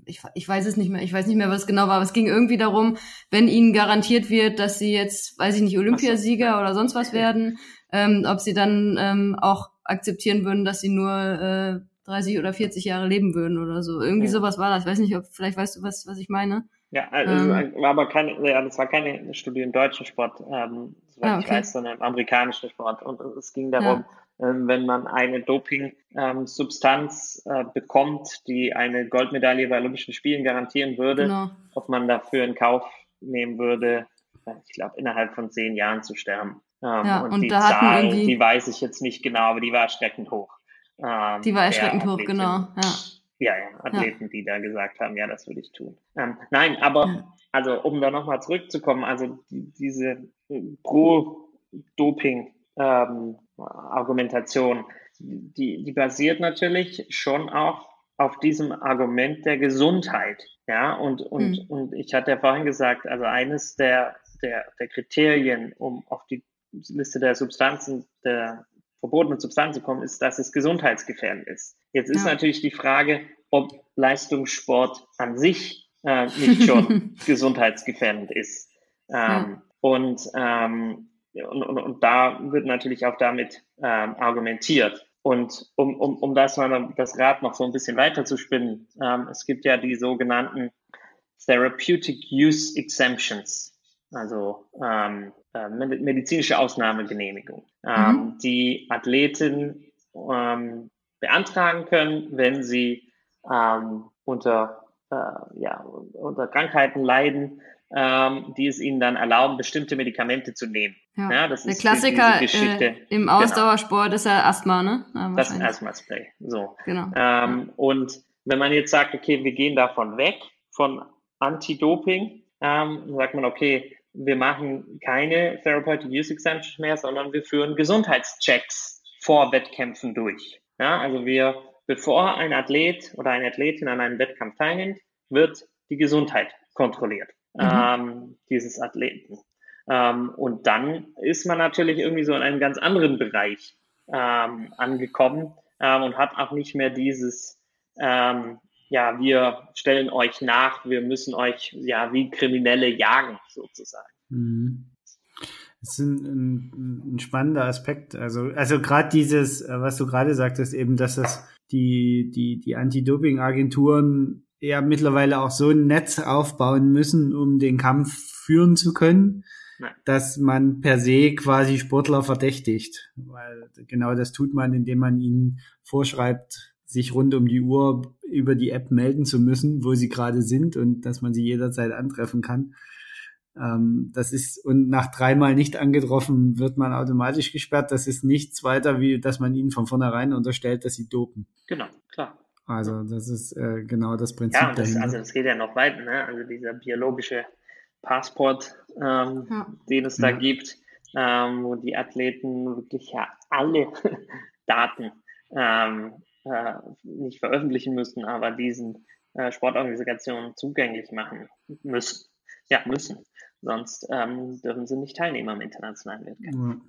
ich, ich weiß es nicht mehr, ich weiß nicht mehr, was genau war, aber es ging irgendwie darum, wenn ihnen garantiert wird, dass sie jetzt, weiß ich nicht, Olympiasieger oder sonst was werden, ähm, ob sie dann ähm, auch akzeptieren würden, dass sie nur äh, 30 oder 40 Jahre leben würden oder so. Irgendwie ja. sowas war das. Ich weiß nicht, ob vielleicht weißt du was, was ich meine. Ja, also ähm, war aber keine, ja, das war keine Studie im deutschen Sport, ähm, soweit ah, okay. ich weiß, sondern im amerikanischen Sport. Und es ging darum, ja ähm, wenn man eine Doping-Substanz äh, bekommt, die eine Goldmedaille bei Olympischen Spielen garantieren würde, genau. ob man dafür in Kauf nehmen würde, äh, ich glaube, innerhalb von zehn Jahren zu sterben. Ähm, ja, und, und die Zahl, die weiß ich jetzt nicht genau, aber die war erschreckend hoch. Ähm, die war erschreckend hoch, genau. Ja. Ja, ja, Athleten, ja. die da gesagt haben, ja, das würde ich tun. Ähm, nein, aber also um da nochmal zurückzukommen, also die, diese Pro-Doping ähm, Argumentation, die, die basiert natürlich schon auch auf diesem Argument der Gesundheit. Ja, und, und, mhm. und ich hatte ja vorhin gesagt, also eines der, der, der Kriterien, um auf die Liste der Substanzen, der verbotenen Substanzen zu kommen, ist, dass es gesundheitsgefährdend ist. Jetzt ist ja. natürlich die Frage, ob Leistungssport an sich äh, nicht schon gesundheitsgefährdend ist. Ähm, ja. Und ähm, und, und, und da wird natürlich auch damit ähm, argumentiert. Und um, um, um das mal das Rad noch so ein bisschen weiter zu spinnen, ähm, es gibt ja die sogenannten Therapeutic Use Exemptions, also ähm, äh, medizinische Ausnahmegenehmigung, ähm, mhm. die Athleten ähm, beantragen können, wenn sie ähm, unter, äh, ja, unter Krankheiten leiden, ähm, die es ihnen dann erlauben, bestimmte Medikamente zu nehmen. Ja, ja das der ist Klassiker äh, im genau. Ausdauersport genau. ist ja Asthma, ne? Ja, das Asthma-Spray. So. Genau. Ähm, ja. Und wenn man jetzt sagt, okay, wir gehen davon weg, von Anti-Doping, ähm, sagt man, okay, wir machen keine Therapeutic Use Exemptions mehr, sondern wir führen Gesundheitschecks vor Wettkämpfen durch. Ja, also wir, bevor ein Athlet oder eine Athletin an einem Wettkampf teilnimmt, wird die Gesundheit kontrolliert mhm. ähm, dieses Athleten. Ähm, und dann ist man natürlich irgendwie so in einem ganz anderen Bereich ähm, angekommen ähm, und hat auch nicht mehr dieses, ähm, ja, wir stellen euch nach, wir müssen euch ja wie Kriminelle jagen, sozusagen. Mhm. Das ist ein, ein, ein, spannender Aspekt. Also, also gerade dieses, äh, was du gerade sagtest, eben, dass das die, die, die Anti-Doping-Agenturen ja mittlerweile auch so ein Netz aufbauen müssen, um den Kampf führen zu können, Nein. dass man per se quasi Sportler verdächtigt. Weil genau das tut man, indem man ihnen vorschreibt, sich rund um die Uhr über die App melden zu müssen, wo sie gerade sind und dass man sie jederzeit antreffen kann. Ähm, das ist, und nach dreimal nicht angetroffen wird man automatisch gesperrt. Das ist nichts weiter, wie dass man ihnen von vornherein unterstellt, dass sie dopen. Genau, klar. Also das ist äh, genau das Prinzip ja, das, dahinter. Also es geht ja noch weiter, ne? Also dieser biologische Passport, ähm, ja. den es da ja. gibt, ähm, wo die Athleten wirklich ja alle Daten ähm, äh, nicht veröffentlichen müssen, aber diesen äh, Sportorganisationen zugänglich machen müssen. Ja, müssen. Sonst ähm, dürfen sie nicht teilnehmen am internationalen Wettkampf.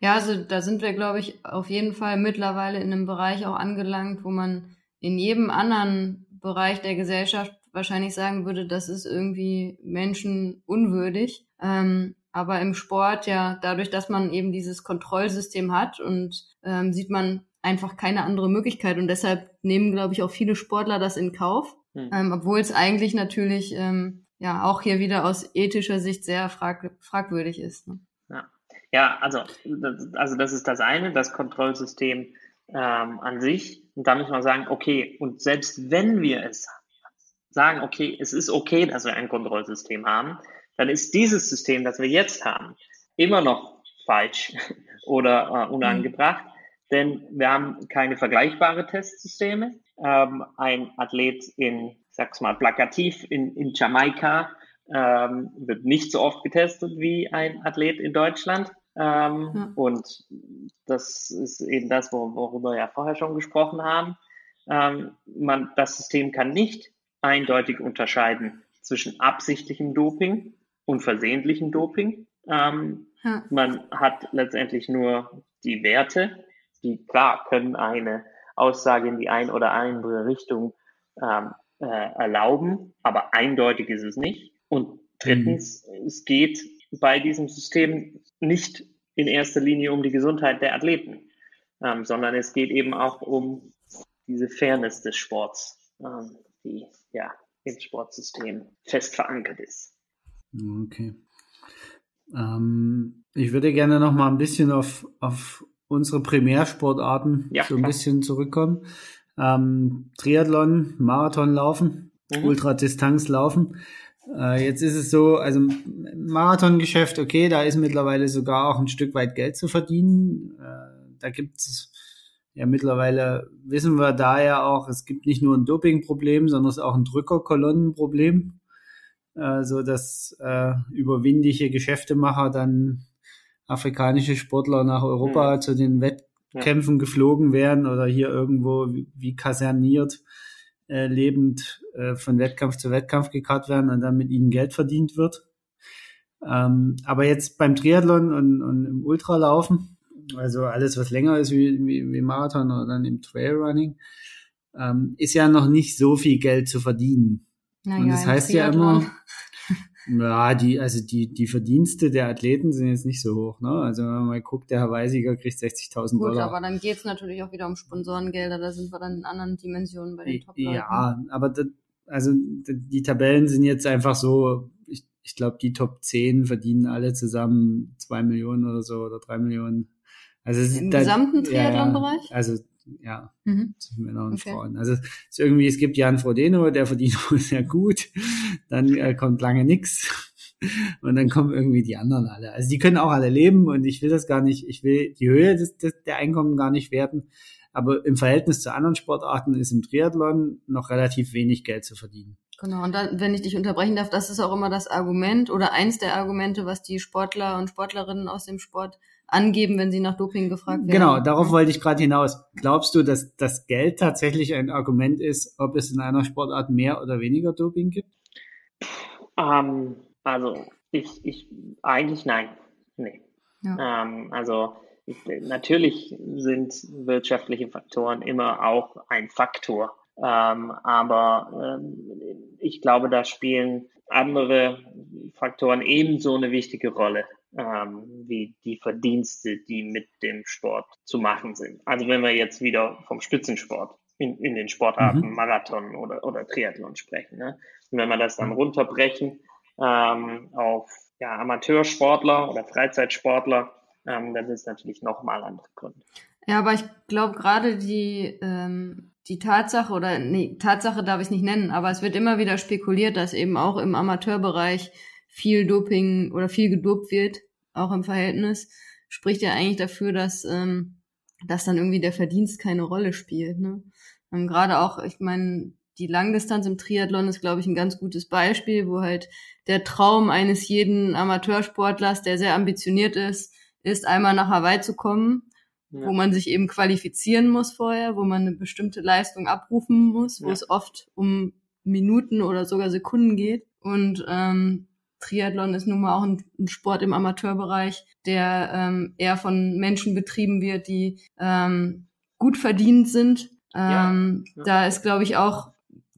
Ja, also da sind wir, glaube ich, auf jeden Fall mittlerweile in einem Bereich auch angelangt, wo man in jedem anderen Bereich der Gesellschaft wahrscheinlich sagen würde, das ist irgendwie menschenunwürdig. Ähm, aber im Sport ja, dadurch, dass man eben dieses Kontrollsystem hat und ähm, sieht man einfach keine andere Möglichkeit und deshalb nehmen, glaube ich, auch viele Sportler das in Kauf, mhm. ähm, obwohl es eigentlich natürlich ähm, ja auch hier wieder aus ethischer Sicht sehr frag fragwürdig ist. Ne? Ja. ja, also, das, also das ist das eine, das Kontrollsystem ähm, an sich. Und da muss man sagen, okay, und selbst wenn wir es sagen, okay, es ist okay, dass wir ein Kontrollsystem haben, dann ist dieses System, das wir jetzt haben, immer noch falsch oder äh, unangebracht, mhm. Denn wir haben keine vergleichbare Testsysteme. Ähm, ein Athlet in, sag's mal, plakativ in, in Jamaika ähm, wird nicht so oft getestet wie ein Athlet in Deutschland. Ähm, ja. Und das ist eben das, worüber wir ja vorher schon gesprochen haben. Ähm, man, das System kann nicht eindeutig unterscheiden zwischen absichtlichem Doping und versehentlichem Doping. Ähm, ja. Man hat letztendlich nur die Werte, die klar können eine Aussage in die ein oder andere Richtung ähm, äh, erlauben, aber eindeutig ist es nicht. Und drittens, mhm. es geht bei diesem System nicht in erster Linie um die Gesundheit der Athleten, ähm, sondern es geht eben auch um diese Fairness des Sports, ähm, die ja im Sportsystem fest verankert ist. Okay. Ähm, ich würde gerne noch mal ein bisschen auf, auf unsere Primärsportarten ja, so ein klar. bisschen zurückkommen. Ähm, Triathlon, Marathon laufen, mhm. Ultradistanz laufen. Äh, jetzt ist es so, also Marathongeschäft, okay, da ist mittlerweile sogar auch ein Stück weit Geld zu verdienen. Äh, da gibt es ja mittlerweile, wissen wir da ja auch, es gibt nicht nur ein Dopingproblem, sondern es ist auch ein Drückerkolonnenproblem. Äh, so dass äh, überwindige Geschäftemacher dann afrikanische Sportler nach Europa mhm. zu den Wettkämpfen ja. geflogen werden oder hier irgendwo wie, wie kaserniert äh, lebend äh, von Wettkampf zu Wettkampf gekarrt werden und dann mit ihnen Geld verdient wird. Ähm, aber jetzt beim Triathlon und, und im Ultralaufen, also alles, was länger ist wie, wie, wie Marathon oder dann im Trailrunning, ähm, ist ja noch nicht so viel Geld zu verdienen. Naja, und das heißt ja immer, ja, die, also die, die Verdienste der Athleten sind jetzt nicht so hoch, ne? Also wenn man mal guckt, der Herr Weisiger kriegt 60.000 Dollar. Gut, aber dann geht's natürlich auch wieder um Sponsorengelder, da sind wir dann in anderen Dimensionen bei den top -Leuten. Ja, aber das, also die Tabellen sind jetzt einfach so, ich, ich glaube, die Top 10 verdienen alle zusammen zwei Millionen oder so oder drei Millionen. Also Im da, gesamten Triathlon-Bereich? Ja, also ja, mhm. Männer und okay. Frauen. Also es ist irgendwie, es gibt Jan Frodeno, der verdient wohl sehr gut, dann äh, kommt lange nix und dann kommen irgendwie die anderen alle. Also die können auch alle leben und ich will das gar nicht, ich will die Höhe des, des, der Einkommen gar nicht werten, aber im Verhältnis zu anderen Sportarten ist im Triathlon noch relativ wenig Geld zu verdienen. Genau, und dann, wenn ich dich unterbrechen darf, das ist auch immer das Argument oder eins der Argumente, was die Sportler und Sportlerinnen aus dem Sport angeben, wenn sie nach Doping gefragt werden. Genau, darauf wollte ich gerade hinaus. Glaubst du, dass das Geld tatsächlich ein Argument ist, ob es in einer Sportart mehr oder weniger Doping gibt? Ähm, also ich, ich eigentlich nein. Nee. Ja. Ähm, also ich, natürlich sind wirtschaftliche Faktoren immer auch ein Faktor. Ähm, aber ähm, ich glaube, da spielen andere Faktoren ebenso eine wichtige Rolle ähm, wie die Verdienste, die mit dem Sport zu machen sind. Also wenn wir jetzt wieder vom Spitzensport in, in den Sportarten mhm. Marathon oder, oder Triathlon sprechen. Ne? Und wenn wir das dann runterbrechen ähm, auf ja, Amateursportler oder Freizeitsportler, ähm, dann ist natürlich nochmal andere Gründe. Ja, aber ich glaube gerade die, ähm, die Tatsache, oder nee, Tatsache darf ich nicht nennen, aber es wird immer wieder spekuliert, dass eben auch im Amateurbereich viel Doping oder viel gedopt wird, auch im Verhältnis, spricht ja eigentlich dafür, dass, ähm, dass dann irgendwie der Verdienst keine Rolle spielt. Ne? Ähm, Gerade auch, ich meine, die Langdistanz im Triathlon ist, glaube ich, ein ganz gutes Beispiel, wo halt der Traum eines jeden Amateursportlers, der sehr ambitioniert ist, ist, einmal nach Hawaii zu kommen, ja. wo man sich eben qualifizieren muss vorher, wo man eine bestimmte Leistung abrufen muss, wo ja. es oft um Minuten oder sogar Sekunden geht. Und ähm, Triathlon ist nun mal auch ein, ein Sport im Amateurbereich, der ähm, eher von Menschen betrieben wird, die ähm, gut verdient sind. Ähm, ja, ja. Da ist, glaube ich, auch,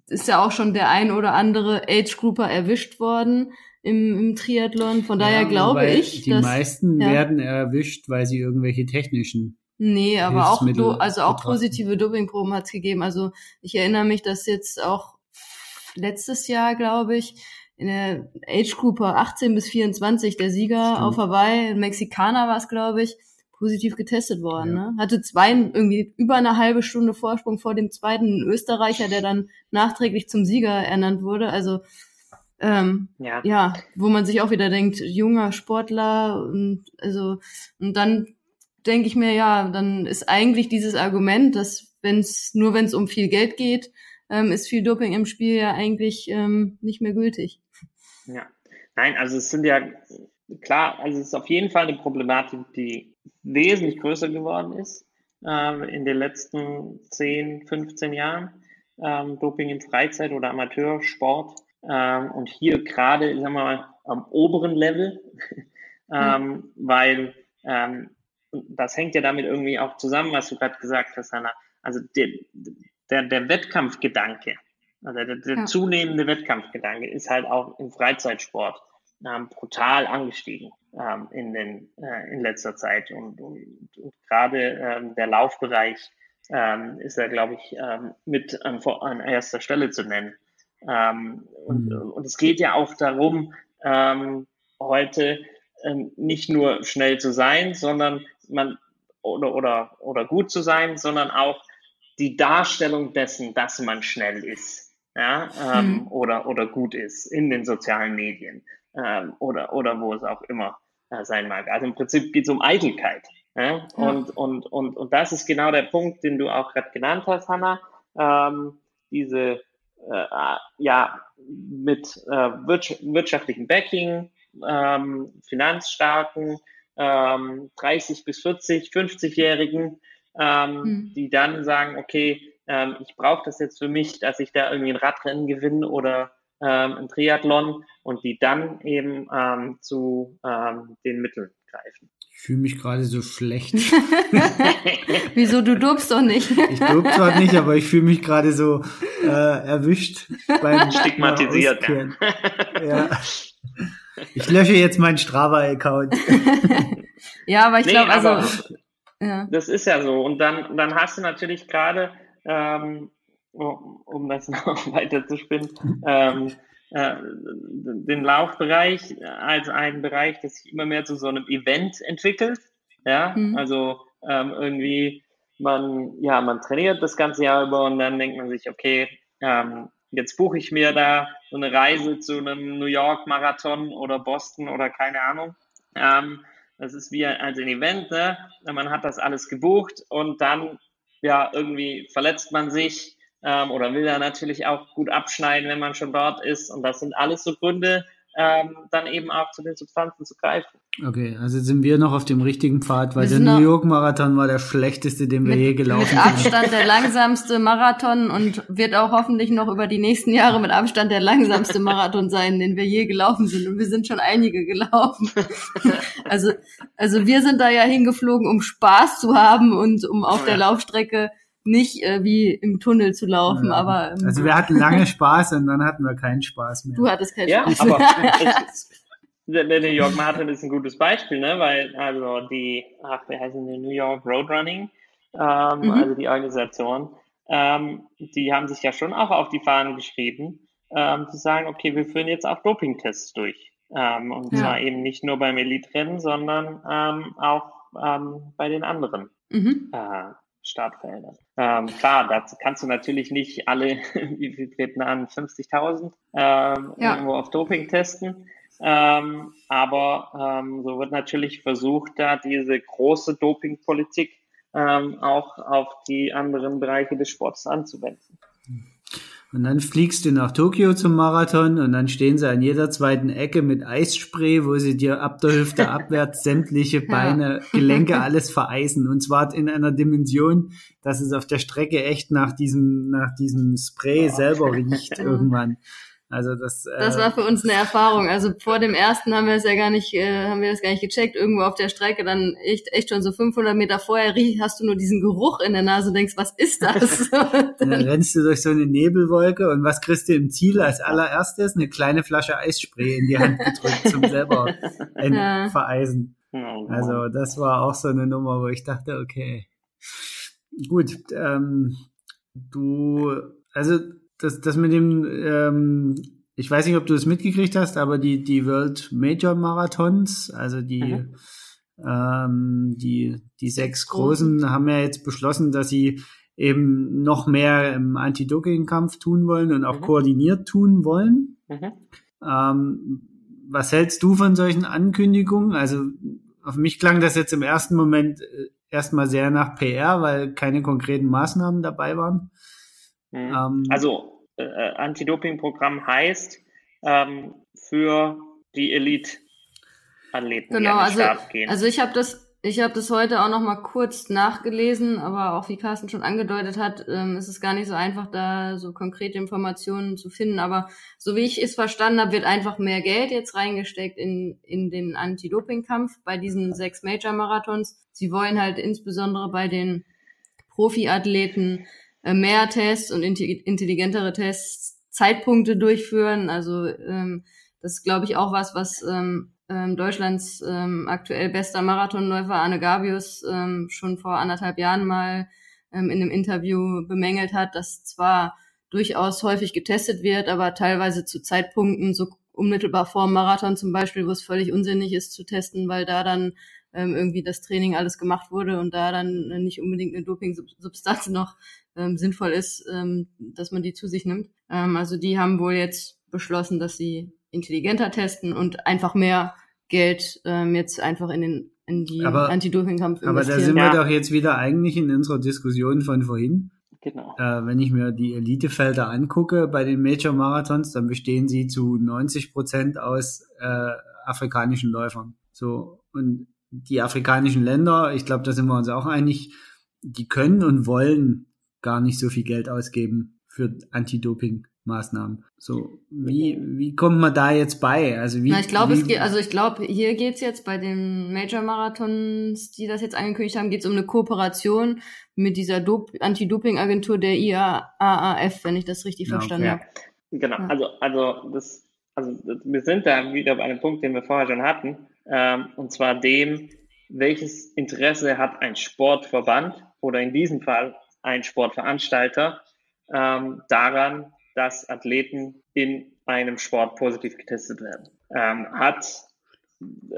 ist ja auch schon der ein oder andere Age-Grouper erwischt worden im, im Triathlon. Von daher ja, glaube ich. Die meisten werden erwischt, weil sie irgendwelche technischen Nee, aber auch, do, also auch positive Dopingproben hat es gegeben. Also ich erinnere mich, dass jetzt auch letztes Jahr, glaube ich, in der Age Group 18 bis 24 der Sieger Stimmt. auf Hawaii, ein Mexikaner war es, glaube ich, positiv getestet worden. Ja. Ne? Hatte zwei irgendwie über eine halbe Stunde Vorsprung vor dem zweiten Österreicher, der dann nachträglich zum Sieger ernannt wurde. Also ähm, ja. ja, wo man sich auch wieder denkt, junger Sportler und also und dann denke ich mir, ja, dann ist eigentlich dieses Argument, dass wenn es nur wenn es um viel Geld geht, ähm, ist viel Doping im Spiel ja eigentlich ähm, nicht mehr gültig. Ja, nein, also es sind ja klar, also es ist auf jeden Fall eine Problematik, die wesentlich größer geworden ist ähm, in den letzten 10, 15 Jahren. Ähm, Doping im Freizeit- oder Amateursport. Ähm, und hier gerade, sagen wir mal, am oberen Level, ähm, mhm. weil ähm, das hängt ja damit irgendwie auch zusammen, was du gerade gesagt hast, Hanna. Also der, der, der Wettkampfgedanke, also der, der ja. zunehmende Wettkampfgedanke ist halt auch im Freizeitsport ähm, brutal angestiegen ähm, in, den, äh, in letzter Zeit. Und, und, und gerade ähm, der Laufbereich ähm, ist da, glaube ich, ähm, mit an, an erster Stelle zu nennen. Ähm, und, mhm. und es geht ja auch darum, ähm, heute ähm, nicht nur schnell zu sein, sondern man oder, oder, oder gut zu sein, sondern auch die Darstellung dessen, dass man schnell ist ja, ähm, mhm. oder, oder gut ist in den sozialen Medien ähm, oder, oder wo es auch immer äh, sein mag. Also im Prinzip geht es um Eitelkeit. Ja? ja? Und, und, und, und das ist genau der Punkt, den du auch gerade genannt hast, Hanna. Ähm, diese äh, ja, mit äh, wirtschaftlichen Backing, ähm, finanzstarken, ähm, 30 bis 40, 50-Jährigen, ähm, mhm. die dann sagen, okay, ähm, ich brauche das jetzt für mich, dass ich da irgendwie ein Radrennen gewinne oder ähm, ein Triathlon und die dann eben ähm, zu ähm, den Mitteln greifen. Ich fühle mich gerade so schlecht. Wieso, du dopst doch nicht? ich dope zwar nicht, aber ich fühle mich gerade so äh, erwischt beim Stigmatisiert. Ja. ja. Ich lösche jetzt meinen Strava-Account. ja, aber ich nee, glaube, also. Ja. Das ist ja so. Und dann, dann hast du natürlich gerade, ähm, um das noch weiter zu spinnen, ähm, äh, den Laufbereich als einen Bereich, der sich immer mehr zu so einem Event entwickelt. Ja, mhm. also ähm, irgendwie man, ja, man trainiert das ganze Jahr über und dann denkt man sich, okay, ähm, jetzt buche ich mir da so eine Reise zu einem New York Marathon oder Boston oder keine Ahnung. Ähm, das ist wie ein, also ein Event, ne? Man hat das alles gebucht und dann, ja, irgendwie verletzt man sich ähm, oder will da natürlich auch gut abschneiden, wenn man schon dort ist. Und das sind alles so Gründe, ähm, dann eben auch zu den Substanzen zu greifen. Okay, also sind wir noch auf dem richtigen Pfad, weil der New York Marathon war der schlechteste, den wir mit, je gelaufen sind. Mit Abstand der langsamste Marathon und wird auch hoffentlich noch über die nächsten Jahre mit Abstand der langsamste Marathon sein, den wir je gelaufen sind. Und wir sind schon einige gelaufen. also, also wir sind da ja hingeflogen, um Spaß zu haben und um auf der Laufstrecke nicht äh, wie im Tunnel zu laufen, ja. aber ähm, also wir hatten lange Spaß und dann hatten wir keinen Spaß mehr. Du hattest keinen ja, Spaß. Aber der, der New York Marathon ist ein gutes Beispiel, ne? Weil also die, ach, wie heißen die New York Roadrunning, ähm, mhm. also die Organisation, ähm, die haben sich ja schon auch auf die Fahnen geschrieben, ähm, zu sagen, okay, wir führen jetzt auch Dopingtests durch. Ähm, und ja. zwar eben nicht nur beim Elite-Rennen, sondern ähm, auch ähm, bei den anderen. Mhm. Äh, Startfeldern. Ähm, klar, dazu kannst du natürlich nicht alle, wie viel treten an, 50.000 ähm, ja. irgendwo auf Doping testen. Ähm, aber ähm, so wird natürlich versucht, da diese große Dopingpolitik ähm, auch auf die anderen Bereiche des Sports anzuwenden. Und dann fliegst du nach Tokio zum Marathon und dann stehen sie an jeder zweiten Ecke mit Eisspray, wo sie dir ab der Hüfte abwärts sämtliche Beine, Gelenke, alles vereisen. Und zwar in einer Dimension, dass es auf der Strecke echt nach diesem, nach diesem Spray selber riecht irgendwann. Also das. Äh, das war für uns eine Erfahrung. Also vor dem ersten haben wir es ja gar nicht, äh, haben wir das gar nicht gecheckt. Irgendwo auf der Strecke dann echt, echt schon so 500 Meter vorher riech, hast du nur diesen Geruch in der Nase und denkst, was ist das? dann, dann rennst du durch so eine Nebelwolke und was kriegst du im Ziel als allererstes? Eine kleine Flasche Eisspray in die Hand gedrückt zum selber ja. vereisen. Oh, also das war auch so eine Nummer, wo ich dachte, okay, gut, ähm, du, also das, das mit dem, ähm, ich weiß nicht, ob du es mitgekriegt hast, aber die, die World Major Marathons, also die, mhm. ähm, die, die sechs großen haben ja jetzt beschlossen, dass sie eben noch mehr im Anti-Doping-Kampf tun wollen und auch mhm. koordiniert tun wollen. Mhm. Ähm, was hältst du von solchen Ankündigungen? Also auf mich klang das jetzt im ersten Moment äh, erstmal sehr nach PR, weil keine konkreten Maßnahmen dabei waren. Mhm. Ähm, also äh, Anti-Doping-Programm heißt ähm, für die Elite-Athleten, genau, die an den also, gehen. Also ich habe das ich habe das heute auch noch mal kurz nachgelesen, aber auch wie Carsten schon angedeutet hat, ähm, ist es gar nicht so einfach, da so konkrete Informationen zu finden. Aber so wie ich es verstanden habe, wird einfach mehr Geld jetzt reingesteckt in, in den Anti-Doping-Kampf bei diesen sechs Major-Marathons. Sie wollen halt insbesondere bei den Profi-Athleten äh, mehr Tests und intelligentere Tests, Zeitpunkte durchführen. Also ähm, das ist, glaube ich, auch was, was ähm, ähm, Deutschlands ähm, aktuell bester Marathonläufer Arne Gabius ähm, schon vor anderthalb Jahren mal ähm, in einem Interview bemängelt hat, dass zwar durchaus häufig getestet wird, aber teilweise zu Zeitpunkten, so unmittelbar vor dem Marathon zum Beispiel, wo es völlig unsinnig ist zu testen, weil da dann ähm, irgendwie das Training alles gemacht wurde und da dann nicht unbedingt eine Doping-Substanz noch ähm, sinnvoll ist, ähm, dass man die zu sich nimmt. Ähm, also die haben wohl jetzt beschlossen, dass sie intelligenter testen und einfach mehr Geld ähm, jetzt einfach in den in die Anti-Doping-Kampf investieren. Aber da sind wir doch jetzt wieder eigentlich in unserer Diskussion von vorhin. Genau. Äh, wenn ich mir die Elitefelder angucke bei den Major-Marathons, dann bestehen sie zu 90 Prozent aus äh, afrikanischen Läufern. So und die afrikanischen Länder, ich glaube, da sind wir uns auch einig, die können und wollen gar nicht so viel Geld ausgeben für Anti-Doping. Maßnahmen. So, wie, wie kommt man da jetzt bei? Also wie? Na, ich glaube, es geht, also ich glaube, hier geht's jetzt bei den Major Marathons, die das jetzt angekündigt haben, geht's um eine Kooperation mit dieser Anti-Doping-Agentur der IAAF, wenn ich das richtig ja, verstanden okay. habe. Genau, ja. also, also das, also wir sind da wieder bei einem Punkt, den wir vorher schon hatten, ähm, und zwar dem, welches Interesse hat ein Sportverband oder in diesem Fall ein Sportveranstalter ähm, daran, dass Athleten in einem Sport positiv getestet werden. Ähm, hat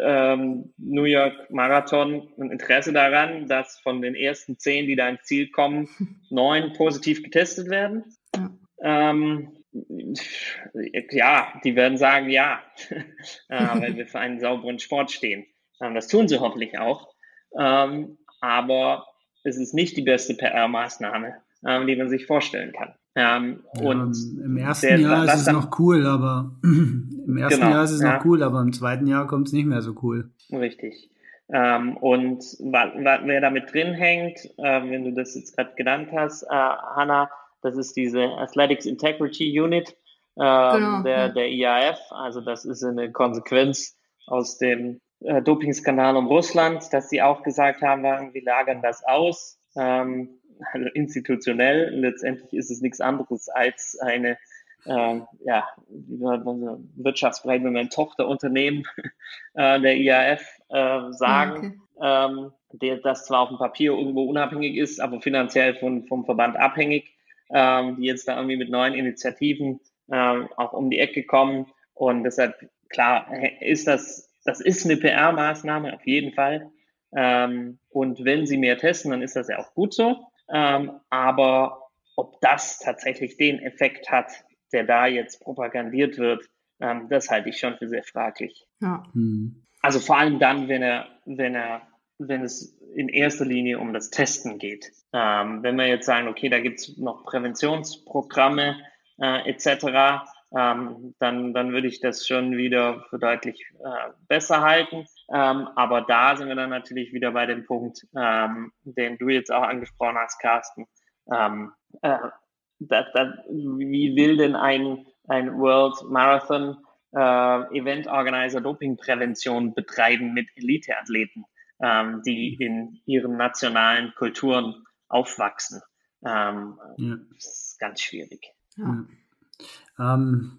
ähm, New York Marathon ein Interesse daran, dass von den ersten zehn, die da ins Ziel kommen, neun positiv getestet werden? Ähm, ja, die werden sagen ja, äh, weil wir für einen sauberen Sport stehen. Ähm, das tun sie hoffentlich auch. Ähm, aber es ist nicht die beste PR-Maßnahme, ähm, die man sich vorstellen kann. Ähm, ja, und im ersten der, Jahr ist es dann, noch cool, aber im ersten genau, Jahr ist es ja. noch cool, aber im zweiten Jahr kommt es nicht mehr so cool. Richtig. Ähm, und wer damit drin hängt, äh, wenn du das jetzt gerade genannt hast, äh, Hanna, das ist diese Athletics Integrity Unit äh, genau, der, der IAF. Also das ist eine Konsequenz aus dem äh, Dopingskandal um Russland, dass sie auch gesagt haben, wir lagern das aus. Ähm, also institutionell. Letztendlich ist es nichts anderes als eine äh, ja, wirtschaftsbereit, wenn wir ein Tochterunternehmen äh, der IAF äh, sagen, okay. ähm, der, das zwar auf dem Papier irgendwo unabhängig ist, aber finanziell von, vom Verband abhängig, ähm, die jetzt da irgendwie mit neuen Initiativen ähm, auch um die Ecke kommen. Und deshalb, klar, ist das, das ist eine PR-Maßnahme auf jeden Fall. Ähm, und wenn sie mehr testen, dann ist das ja auch gut so. Ähm, aber ob das tatsächlich den Effekt hat, der da jetzt propagandiert wird, ähm, das halte ich schon für sehr fraglich. Ja. Hm. Also vor allem dann, wenn er, wenn er, wenn es in erster Linie um das Testen geht. Ähm, wenn wir jetzt sagen, okay, da gibt es noch Präventionsprogramme äh, etc., ähm, dann, dann würde ich das schon wieder für deutlich äh, besser halten. Ähm, aber da sind wir dann natürlich wieder bei dem Punkt, ähm, den du jetzt auch angesprochen hast, Carsten. Ähm, äh, da, da, wie will denn ein, ein World Marathon äh, Event Organizer Dopingprävention betreiben mit Eliteathleten, ähm, die in ihren nationalen Kulturen aufwachsen? Ähm, ja. Das ist ganz schwierig. Ja. Ähm,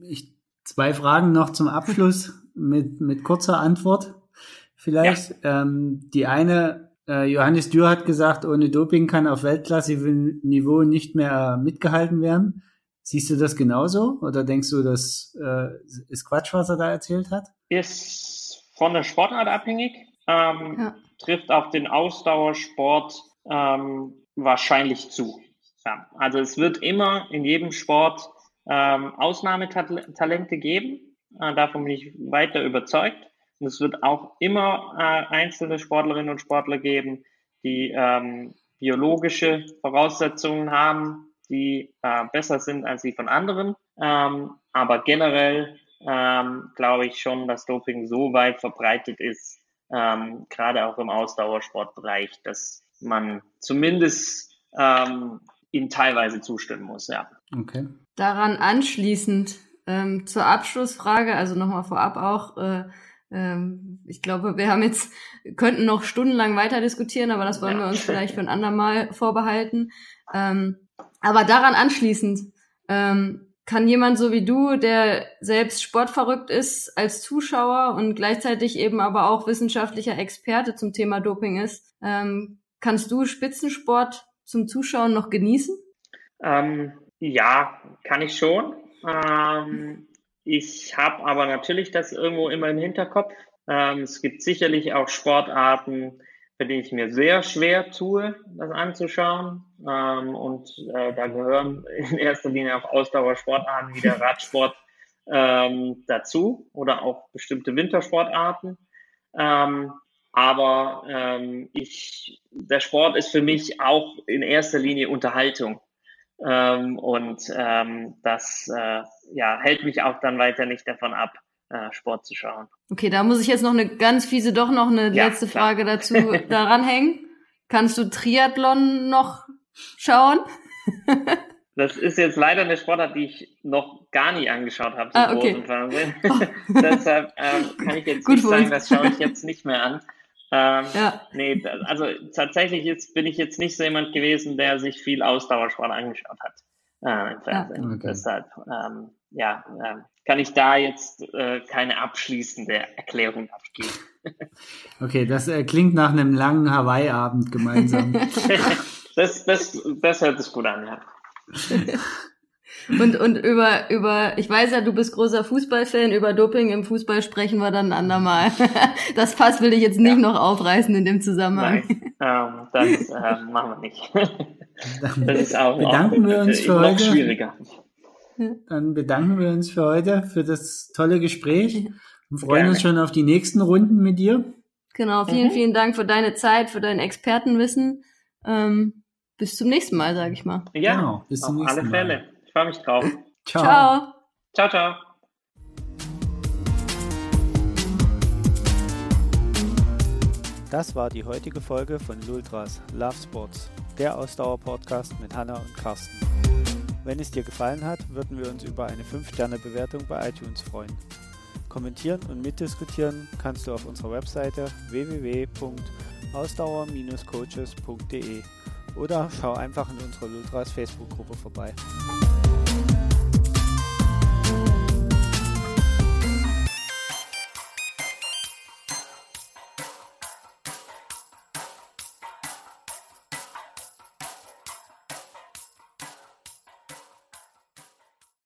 ich, zwei Fragen noch zum Abschluss mit, mit kurzer Antwort. vielleicht. Ja. Ähm, die eine, äh, Johannes Dürr hat gesagt, ohne Doping kann auf Weltklasse-Niveau nicht mehr mitgehalten werden. Siehst du das genauso oder denkst du, das äh, ist Quatsch, was er da erzählt hat? Ist von der Sportart abhängig, ähm, ja. trifft auf den Ausdauersport ähm, wahrscheinlich zu. Ja, also es wird immer in jedem Sport ähm, Ausnahmetalente geben. Äh, davon bin ich weiter überzeugt. Und es wird auch immer äh, einzelne Sportlerinnen und Sportler geben, die ähm, biologische Voraussetzungen haben, die äh, besser sind als die von anderen. Ähm, aber generell ähm, glaube ich schon, dass Doping so weit verbreitet ist, ähm, gerade auch im Ausdauersportbereich, dass man zumindest ähm, ihm teilweise zustimmen muss, ja. Okay. Daran anschließend ähm, zur Abschlussfrage, also nochmal vorab auch, äh, ähm, ich glaube, wir haben jetzt, könnten noch stundenlang weiter diskutieren, aber das wollen ja. wir uns vielleicht für ein andermal vorbehalten. Ähm, aber daran anschließend, ähm, kann jemand so wie du, der selbst sportverrückt ist, als Zuschauer und gleichzeitig eben aber auch wissenschaftlicher Experte zum Thema Doping ist, ähm, kannst du Spitzensport zum Zuschauen noch genießen? Ähm, ja, kann ich schon. Ähm, ich habe aber natürlich das irgendwo immer im Hinterkopf. Ähm, es gibt sicherlich auch Sportarten, für die ich mir sehr schwer tue, das anzuschauen. Ähm, und äh, da gehören in erster Linie auch Ausdauersportarten wie der Radsport ähm, dazu oder auch bestimmte Wintersportarten. Ähm, aber ähm, ich, der Sport ist für mich auch in erster Linie Unterhaltung. Ähm, und ähm, das äh, ja, hält mich auch dann weiter nicht davon ab, äh, Sport zu schauen. Okay, da muss ich jetzt noch eine ganz fiese, doch noch eine ja, letzte klar. Frage dazu daran hängen. Kannst du Triathlon noch schauen? Das ist jetzt leider eine Sportart, die ich noch gar nie angeschaut habe zum ah, okay. großen Fernsehen. Deshalb ähm, kann ich jetzt Gut nicht sagen, das schaue ich jetzt nicht mehr an. Ähm, ja. Nee, also tatsächlich jetzt bin ich jetzt nicht so jemand gewesen, der sich viel Ausdauersport angeschaut hat äh, im Fernsehen. Ja. Okay. Deshalb, ähm, ja, äh, kann ich da jetzt äh, keine abschließende Erklärung abgeben. okay, das äh, klingt nach einem langen Hawaii-Abend gemeinsam. das, das, das hört sich gut an, ja. Und, und über, über, ich weiß ja, du bist großer Fußballfan, über Doping im Fußball sprechen wir dann ein andermal. Das Fass will ich jetzt nicht ja. noch aufreißen in dem Zusammenhang. Nein, ähm, das äh, machen wir nicht. Das ist auch, bedanken auch, wir uns für heute. schwieriger. Dann bedanken wir uns für heute, für das tolle Gespräch und freuen Gerne. uns schon auf die nächsten Runden mit dir. Genau, vielen, mhm. vielen Dank für deine Zeit, für dein Expertenwissen. Ähm, bis zum nächsten Mal, sage ich mal. Ja, genau, bis zum nächsten alle Fälle. Mal freue mich drauf. Ciao. Ciao. Ciao, ciao. Das war die heutige Folge von Lultras Love Sports, der Ausdauer-Podcast mit Hanna und Carsten. Wenn es dir gefallen hat, würden wir uns über eine 5-Sterne-Bewertung bei iTunes freuen. Kommentieren und mitdiskutieren kannst du auf unserer Webseite www.ausdauer-coaches.de oder schau einfach in unserer Lultras Facebook-Gruppe vorbei.